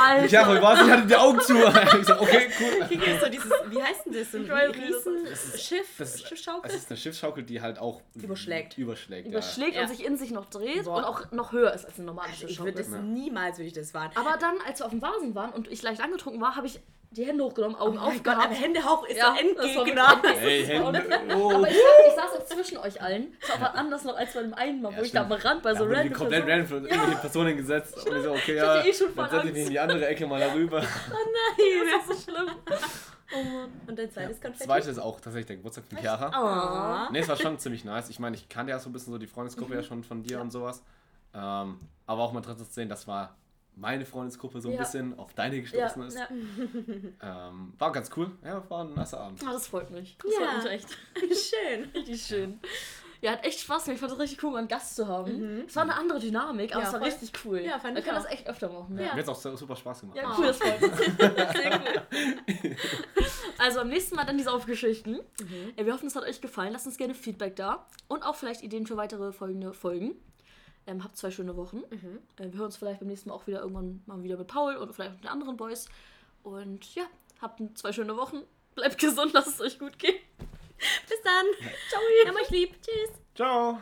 Alter. Ich habe was, ich hatte die Augen zu. *laughs* Ich so, okay, cool. Hier gibt so dieses, wie heißt denn das? So ein nicht, das Riesenschiff, Das ist, Schiffschaukel? es ist eine Schiffsschaukel, die halt auch Überschlägt. Überschlägt, überschlägt Ja. und sich in sich noch dreht Boah. und auch noch höher ist als eine normale Also ich würde das Schiffschaukel. niemals würde ich das fahren. Aber dann, als wir auf dem Vasen waren und ich leicht angetrunken war, habe ich die Hände hochgenommen, Augen Oh mein Gott, aufgehabt. aber Händehauch ist Ja, war Endgegner. Hey, Hände. Oh. Aber ich, saß- ich saß auch zwischen euch allen. Das war aber anders noch als bei dem einen Mal, wo Ja, ich da am stimmt. Rand bei Da so die random komplett random von irgendwelchen Personen gesetzt. Und ich so, okay, Ich ja, eh schon dann setze ich mich in die andere Ecke mal darüber. *laughs* Nein, *laughs* das ist so schlimm. Oh Mann. Und dein zweites Konfetti? Zweite ist auch tatsächlich der Geburtstag von Chiara. Oh. Ne, es war schon ziemlich nice. Ich meine, ich kannte ja so ein bisschen so die Freundesgruppe Mhm. ja schon von dir und sowas. Ähm, aber auch mal drin zu sehen, das war meine Freundesgruppe so ein Ja. bisschen auf deine Ja, gestoßen ist. ja. *laughs* Ähm, war ganz cool. Ja, war ein nicer Abend. Ah, das freut mich. Das Ja. freut mich echt. *laughs* Schön. Richtig schön. Ja, hat echt Spaß gemacht. Ich fand es richtig cool, mal einen Gast zu haben. Es war eine andere Dynamik, aber Ja, es war voll. richtig cool. Ja, fand Wir ich können auch. das echt öfter machen. Ja. Mir hat es auch super Spaß gemacht. Ja, Oh. cool, das freut mich. *laughs* Sehr cool. Also am nächsten Mal dann diese Aufgeschichten. Ja, wir hoffen, es hat euch gefallen. Lasst uns gerne Feedback da. Und auch vielleicht Ideen für weitere folgende Folgen. Ähm, habt zwei schöne Wochen. Äh, wir hören uns vielleicht beim nächsten Mal auch wieder irgendwann mal wieder mit Paul oder vielleicht mit den anderen Boys. Und ja, habt zwei schöne Wochen. Bleibt gesund, *laughs* lasst es euch gut gehen. Bis dann. Ciao. Wir haben euch lieb. Tschüss. Ciao!